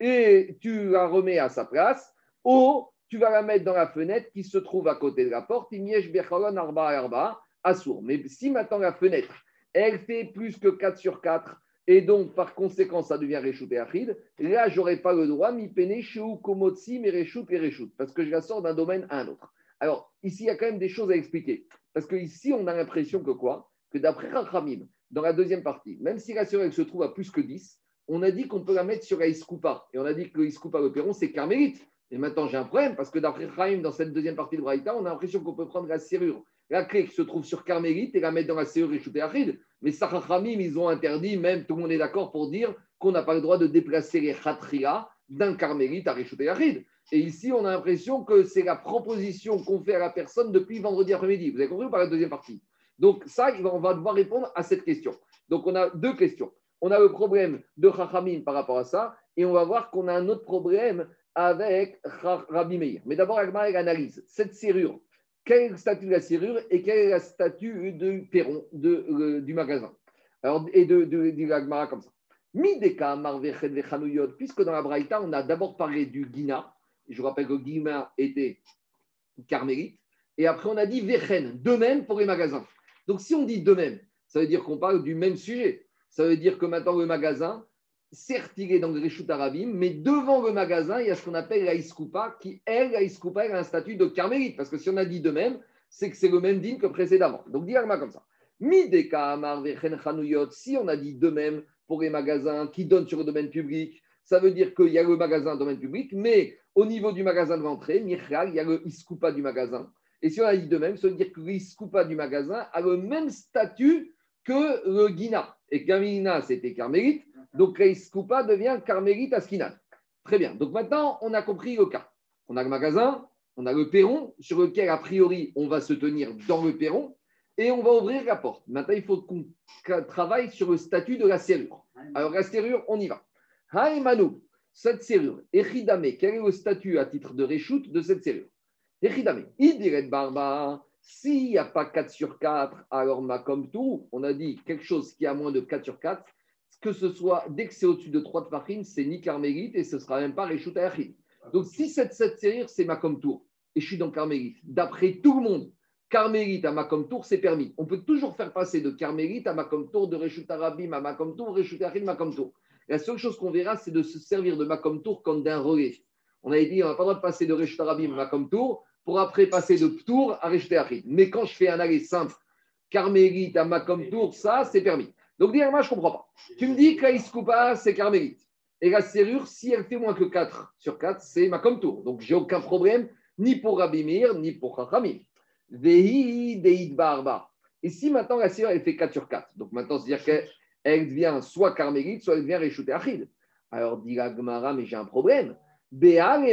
et tu la remets à sa place, ou tu vas la mettre dans la fenêtre qui se trouve à côté de la porte, Arba Mais si maintenant la fenêtre, elle fait plus que 4 sur 4, et donc par conséquent ça devient Réchout et là j'aurais pas le droit, mi pene komotsi, mais Réchout et Réchout, parce que je la sors d'un domaine à un autre. Alors ici il y a quand même des choses à expliquer, parce que ici on a l'impression que quoi? Que d'après Rachamim, dans la deuxième partie, même si la sœur se trouve à plus que 10, on a dit qu'on peut la mettre sur la Iskoupa. Et on a dit que Iskoupa, le Perron, c'est carmélite. Et maintenant, j'ai un problème parce que d'après Chaim, dans cette deuxième partie de Braïta, on a l'impression qu'on peut prendre la serrure, la clé qui se trouve sur carmélite et la mettre dans la serrure et Achid. Mais Sachachamim, ils ont interdit, même tout le monde est d'accord pour dire qu'on n'a pas le droit de déplacer les Khatria d'un carmélite à Réchouté Achid. Et ici, on a l'impression que c'est la proposition qu'on fait à la personne depuis vendredi après-midi. Vous avez compris ou la deuxième partie? Donc ça, on va devoir répondre à cette question. Donc on a deux questions. On a le problème de Chachamim par rapport à ça, et on va voir qu'on a un autre problème avec Rabbi. Mais d'abord, Agmar analyse cette serrure. Quel est le statut de la serrure et quel est le statut du perron euh, du magasin? Alors, Et de, de, de comme ça. Mideka, puisque dans la Braïta, on a d'abord parlé du Guina. Je vous rappelle que Guina était carmélite. Et après, on a dit Vechen, de même pour les magasins. Donc, si on dit de même, ça veut dire qu'on parle du même sujet. Ça veut dire que maintenant, le magasin, certes, il est dans le Réchout Arabim, mais devant le magasin, il y a ce qu'on appelle la Iskoupa, qui, elle, la Iskoupa, elle a un statut de carmélite. Parce que si on a dit de même, c'est que c'est le même digne que précédemment. Donc, dis comme ça. Si on a dit de même pour les magasins qui donnent sur le domaine public, ça veut dire qu'il y a le magasin domaine public, mais au niveau du magasin de l'entrée, il y a le Iskoupa du magasin. Et si on a dit de même, ça veut dire que l'Iskoupa du magasin a le même statut que le Guina. Et Kamina, c'était carmélite. Donc l'Iskoupa devient carmélite à. Très bien. Donc maintenant, on a compris le cas. On a le magasin, on a le perron sur lequel, a priori, on va se tenir dans le perron et on va ouvrir la porte. Maintenant, il faut qu'on travaille sur le statut de la serrure. Alors, la serrure, on y va. Haïmanu, cette serrure, Echidame, quel est le statut à titre de réchoute de cette serrure? S'il n'y a pas 4 sur 4, alors comme tout, on a dit quelque chose qui a moins de 4 sur 4, que ce soit, dès que c'est au-dessus de 3 de farine, c'est ni carmélite et ce ne sera même pas Réchout Donc si cette, cette série, c'est ma comme tour, et je suis dans carmélite, d'après tout le monde, carmélite à ma comme tour, c'est permis. On peut toujours faire passer de carmélite à ma comme tour, de Réchout Arabim à ma comme tour, Réchout ma comme tour. La seule chose qu'on verra, c'est de se servir de ma comme tour comme d'un relais. On avait dit, on n'a pas le droit de passer de Réchout Arabim à ma comme tour, pour après passer de Ptour à Rejeté Mais quand je fais un aller simple, Carmélite à Makom Tour, ça, c'est permis. Donc, dis moi, je ne comprends pas. Tu me dis que la Iskoupa, c'est carmélite. Et la serrure, si elle fait moins que 4 sur 4, c'est ma comme tour. Donc, j'ai aucun problème, ni pour Rabbi Meir, ni pour Chachamim. Vehi Deid Barba. Et si maintenant la serrure, elle fait 4 sur 4, donc maintenant, c'est-à-dire qu'elle devient soit carmélite, soit elle devient réchoutée achid. Alors, dit la Gemara, mais j'ai un problème. Mais alors,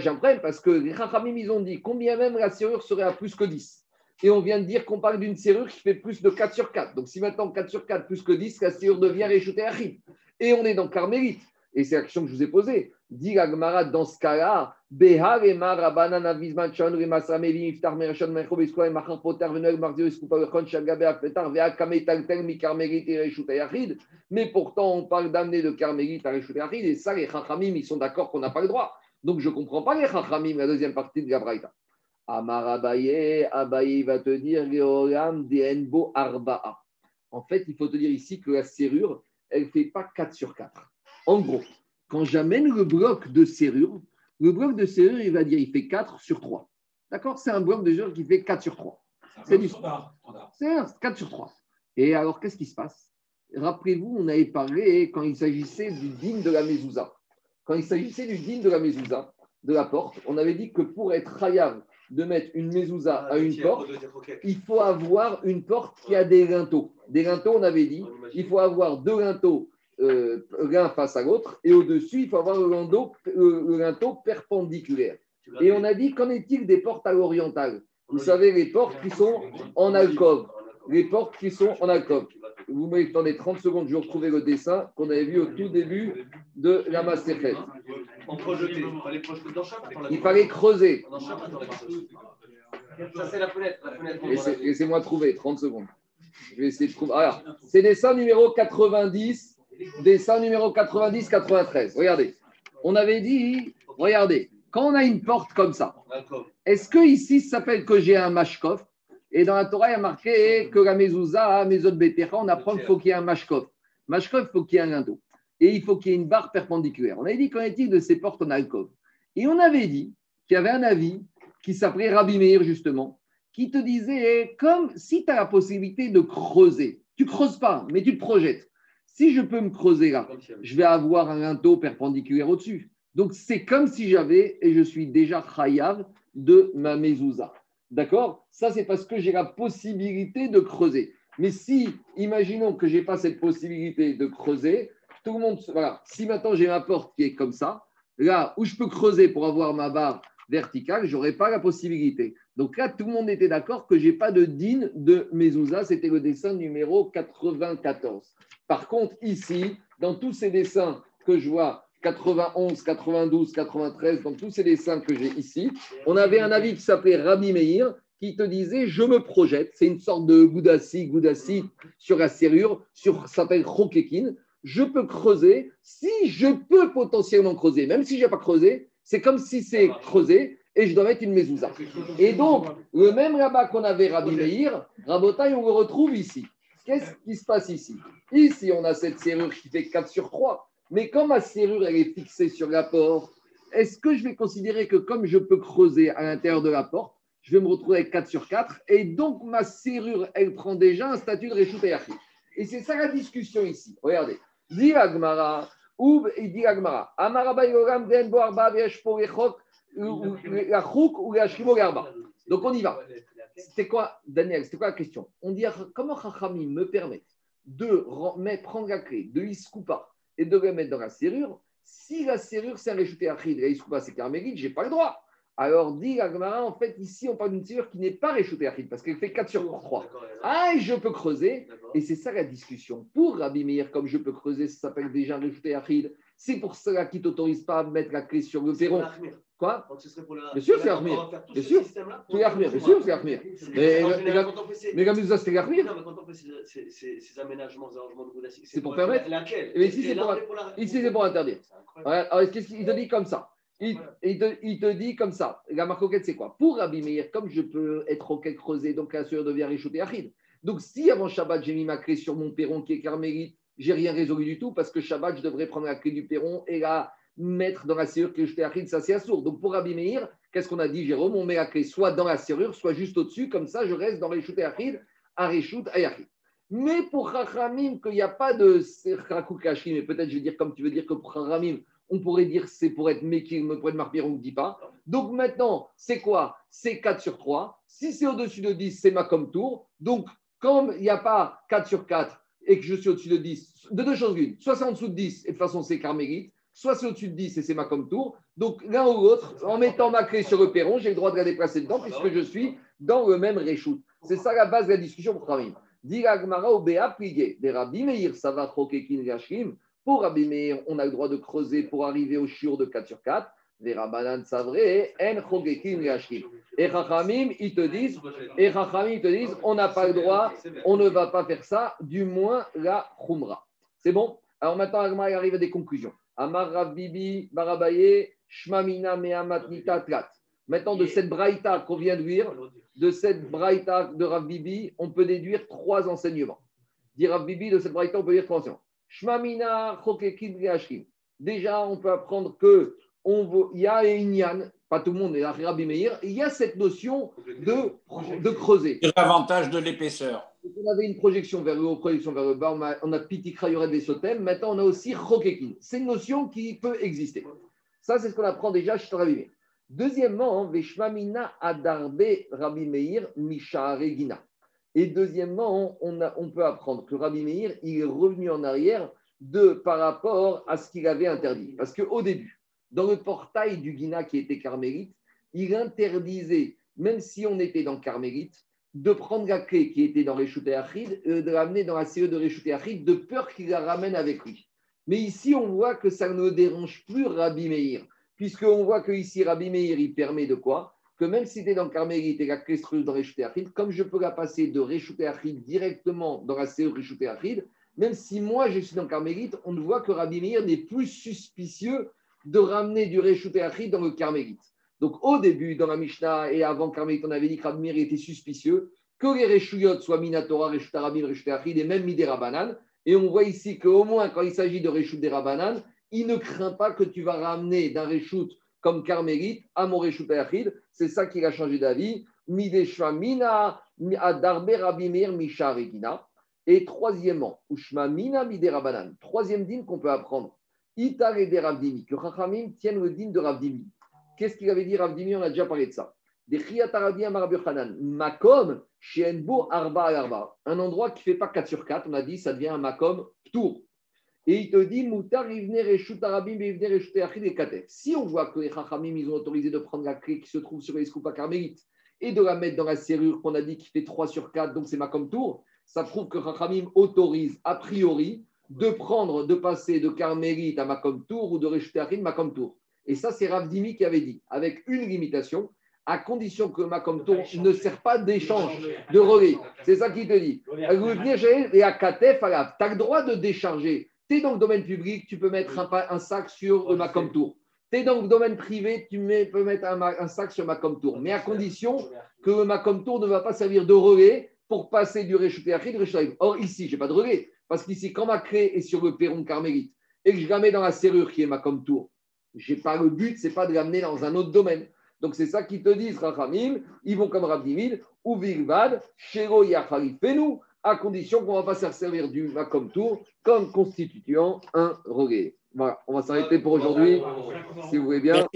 j'ai un problème parce que les Chachamim, ils ont dit combien même la serrure serait à plus que 10. Et on vient de dire qu'on parle d'une serrure qui fait plus de 4 sur 4. Donc, si maintenant 4 sur 4 plus que 10, la serrure devient réchoutée achid. Et on est dans carmélite. Et c'est la question que je vous ai posée. Dit la Gemara dans ce cas-là, mais pourtant on parle d'amener de carmélite à Yachid, et ça les Chachamim ils sont d'accord qu'on n'a pas le droit. Donc je ne comprends pas les Chachamim, la deuxième partie de la Braïta. Amar Abaye, Abaye va te dire Arba'a. En fait, il faut te dire ici que la serrure, elle ne fait pas 4 sur 4. En gros, quand j'amène le bloc de serrure, le bloc de serrure, il va dire il fait 4 sur 3. D'accord? C'est un bloc de serrure qui fait 4 sur 3. C'est du C'est 4 sur 3. Et alors, qu'est-ce qui se passe? Rappelez-vous, on avait parlé quand il s'agissait du digne de la mezouza. Quand il s'agissait du digne de la mezouza, de la porte, on avait dit que pour être hayab de mettre une mezouza à une porte, il faut avoir une porte qui a des linteaux. Des linteaux, on avait dit, il faut avoir deux linteaux euh, l'un face à l'autre, et au-dessus, il faut avoir le linteau, le, linteau perpendiculaire. Et on a dit, qu'en est-il des portes à l'orientale Vous savez, les portes qui sont en alcôve. Les portes qui sont en alcôve. Vous m'attendez 30 secondes, je vais retrouver le dessin qu'on avait vu au tout début de la Masterclass. Il fallait creuser. Ça, c'est la fenêtre. Laissez-moi trouver, 30 secondes. Je vais essayer de trouver. Alors, c'est dessin numéro 90 Dessin numéro 90-93. Regardez. On avait dit, regardez, quand on a une porte comme ça, est-ce que ici ça s'appelle que j'ai un mashkov? Et dans la Torah, il y a marqué que la mezouza, mezot on apprend qu'il faut qu'il y ait un mashkov. Mashkov, il faut qu'il y ait un linteau. Et il faut qu'il y ait une barre perpendiculaire. On avait dit qu'en est-il de ces portes en alcove Et on avait dit qu'il y avait un avis qui s'appelait Rabbi Meir, justement, qui te disait, comme si tu as la possibilité de creuser, tu creuses pas, mais tu te projettes. Si je peux me creuser là, je vais avoir un linteau perpendiculaire au-dessus. Donc, c'est comme si j'avais, et je suis déjà chayav de ma mezouza. D'accord? Ça, c'est parce que j'ai la possibilité de creuser. Mais si, imaginons que je n'ai pas cette possibilité de creuser, tout le monde. Voilà, si maintenant j'ai ma porte qui est comme ça, là où je peux creuser pour avoir ma barre verticale, je n'aurai pas la possibilité. Donc là, tout le monde était d'accord que je n'ai pas de din de mezouza. C'était le dessin numéro 94. Par contre, ici, dans tous ces dessins que je vois, 91, 92, 93, dans tous ces dessins que j'ai ici, on avait un avis qui s'appelait Rabbi Meir, qui te disait je me projette. C'est une sorte de goudassi, goudassi sur la serrure, sur s'appelle Rokekin. Je peux creuser. Si je peux potentiellement creuser, même si je n'ai pas creusé, c'est comme si c'est creusé et je dois mettre une mezouza. Et donc, le même rabat qu'on avait Rabbi Meir, Rabotaï, on le retrouve ici. Qu'est-ce qui se passe ici? Ici, on a cette serrure qui fait 4 sur 3. Mais comme ma serrure, elle est fixée sur la porte, est-ce que je vais considérer que comme je peux creuser à l'intérieur de la porte, je vais me retrouver avec 4 sur 4 et donc ma serrure, elle prend déjà un statut de Réchout Et c'est ça la discussion ici. Regardez. Dit Agmara, ou dit Agmara, Donc on y va. C'était quoi, Daniel C'était quoi la question? On dit comment Chachami me permet de prendre la clé de Iskoupa et de la mettre dans la serrure Si la serrure c'est un réchuté Achid et Iskoupa c'est Carmélite, je n'ai pas le droit. Alors, dit Agmara, en fait, ici, on parle d'une serrure qui n'est pas réchoutée Achid parce qu'elle fait 4 sur 3. Ah, et je peux creuser. Et c'est ça la discussion. Pour Rabbi Meir, comme je peux creuser, ça s'appelle déjà réchuté Achid. C'est pour cela qu'il ne t'autorise pas à mettre la clé sur le perron. Quoi Bien sûr, c'est Armir. Bien sûr, c'est Armir. Bien sûr, c'est Armir. Mais comme ça, Armir. Non, mais quand on fait ces aménagements, ces arrangements de c'est pour permettre. Laquelle Ici, c'est pour interdire. Alors, qu'est-ce qu'il te dit comme ça? Il, te, dit comme ça, la marcoquette, c'est quoi? Pour Rabbi Meir, comme je peux être roquette creusé, donc la sueur devient réchauffée Achid. Donc, si avant Shabbat, j'ai mis ma clé sur mon perron qui est carmélite, j'ai rien résolu du tout parce que Shabbat, je devrais prendre la clé du perron et la mettre dans la serrure que je t'ai ça c'est assourd. Donc pour Rabbi Meir, qu'est-ce qu'on a dit, Jérôme? On met la clé soit dans la serrure, soit juste au-dessus, comme ça je reste dans Réchout et Achid, à Réchout et Achid. Mais pour Chachamim, qu'il n'y a pas de Rakoukashim, mais peut-être je vais dire comme tu veux dire que pour Chachamim, on pourrait dire c'est pour être Mekir, pour être Marpir, on ne dit pas. Donc maintenant, c'est quoi? C'est 4 sur 3. Si c'est au-dessus de 10, c'est ma comme tour. Donc, comme il n'y a pas 4 sur 4 et que je suis au-dessus de 10, de deux choses l'une, soit c'est en dessous de 10 et de toute façon c'est carmélite, soit c'est au-dessus de 10 et c'est ma comme tour. Donc l'un ou l'autre, en mettant ma clé sur le perron, j'ai le droit de la déplacer dedans puisque je suis dans le même réchout. C'est ça la base de la discussion pour Khamim. Pour Rabbi Meir, on a le droit de creuser pour arriver au shiur de 4 sur 4. Et Chachamim, ils te disent, et ils te disent, on n'a pas le droit, on ne va pas faire ça, du moins la Khumra. C'est bon? Alors maintenant, Agma arrive à des conclusions. Amar Rabbibi, Barabaye, Shmamina, Mehamatnita, Tlat. Maintenant, de cette braïta qu'on vient de lire, de cette braïta de Rav Bibi, on peut déduire trois enseignements. Dire Rav Bibi, de cette braïta, on peut dire trois enseignements. Shmamina, Déjà, on peut apprendre que on il y a Inyan, pas tout le monde est Rabbi Meir, il y a cette notion de, de creuser.
L'avantage de l'épaisseur.
On avait une projection vers le haut, projection vers le bas, on a, on a des Sotem, maintenant on a aussi Chokekin. C'est une notion qui peut exister. Ça, c'est ce qu'on apprend déjà chez Rabbi. Deuxièmement, Veshmamina Adarbe Rabbi Meir Misha Regina. Et deuxièmement, on, peut apprendre que Rabbi Meir, il est revenu en arrière de, par rapport à ce qu'il avait interdit. Parce qu'au début, dans le portail du Guina qui était carmélite, il interdisait, même si on était dans carmélite, de prendre la clé qui était dans Réchouté Achid et de l'amener dans la CE de Réchouté Achid de peur qu'il la ramène avec lui. Mais ici, on voit que ça ne dérange plus Rabbi Meir puisqu'on voit que ici, Rabbi Meir, il permet de quoi? Que même si tu dans le Carmélite et la clé dans Réchouté Achid, comme je peux la passer de Réchouté Achid directement dans la série Réchouté Achid, même si moi je suis dans le Carmélite, on voit que Rabbi Meir n'est plus suspicieux de ramener du Réchouté Achid dans le Carmélite. Donc au début, dans la Mishnah et avant Carmélite, on avait dit que Rabbi Meir était suspicieux que les Réchouyot soient Minatora, Réchouté Rabim, Réchouté Achid et même Midera Rabanan. Et on voit ici qu'au moins quand il s'agit de Réchouté Rabanan, il ne craint pas que tu vas ramener d'un reshoot comme carmélite à mon Achid. C'est ça qu'il a changé d'avis. Mideshmamina adarbe rabimir misha Et troisièmement, ushmamina miderabanan. Troisième dîme qu'on peut apprendre. Itare de Ravdimi, que Chachamim tienne le dîme de Ravdimi. Qu'est-ce qu'il avait dit Ravdimi On a déjà parlé de ça. Makom, Arba Arba. Un endroit qui ne fait pas 4 sur 4, on a dit, ça devient un Makom tour. Et il te dit, Moutar, Si on voit que les Chachamim, ils ont autorisé de prendre la clé qui se trouve sur les Scoupa carmélites et de la mettre dans la serrure qu'on a dit qui fait 3 sur 4, donc c'est ma comme tour, ça prouve que Chachamim autorise a priori de prendre, de passer de carmélite à ma comme tour ou de Reshut ma comme tour. Et ça, c'est Rav Dimi qui avait dit, avec une limitation, à condition que ma ne sert pas d'échange, de relais. C'est ça qu'il te dit. Et à Katef, tu as le droit de décharger tu es dans le domaine public, tu peux mettre un, sac sur ma tour. Tu es dans le domaine privé, tu peux mettre un, sac sur ma tour. Mais à condition que ma tour ne va pas servir de relais pour passer du réchuté à de Or, ici, je n'ai pas de relais. Parce qu'ici, quand ma est sur le perron carmélite et que je la mets dans la serrure qui est ma tour, j'ai pas le but, c'est pas de l'amener dans un autre domaine. Donc c'est ça qu'ils te disent, Rachamim, ils vont comme Rabdimil, ou Virvad, Shero Yachari, fais-nous à condition qu'on ne va pas se servir du Macom Tour comme constituant un relais. Voilà, on va s'arrêter pour aujourd'hui, si vous voulez bien.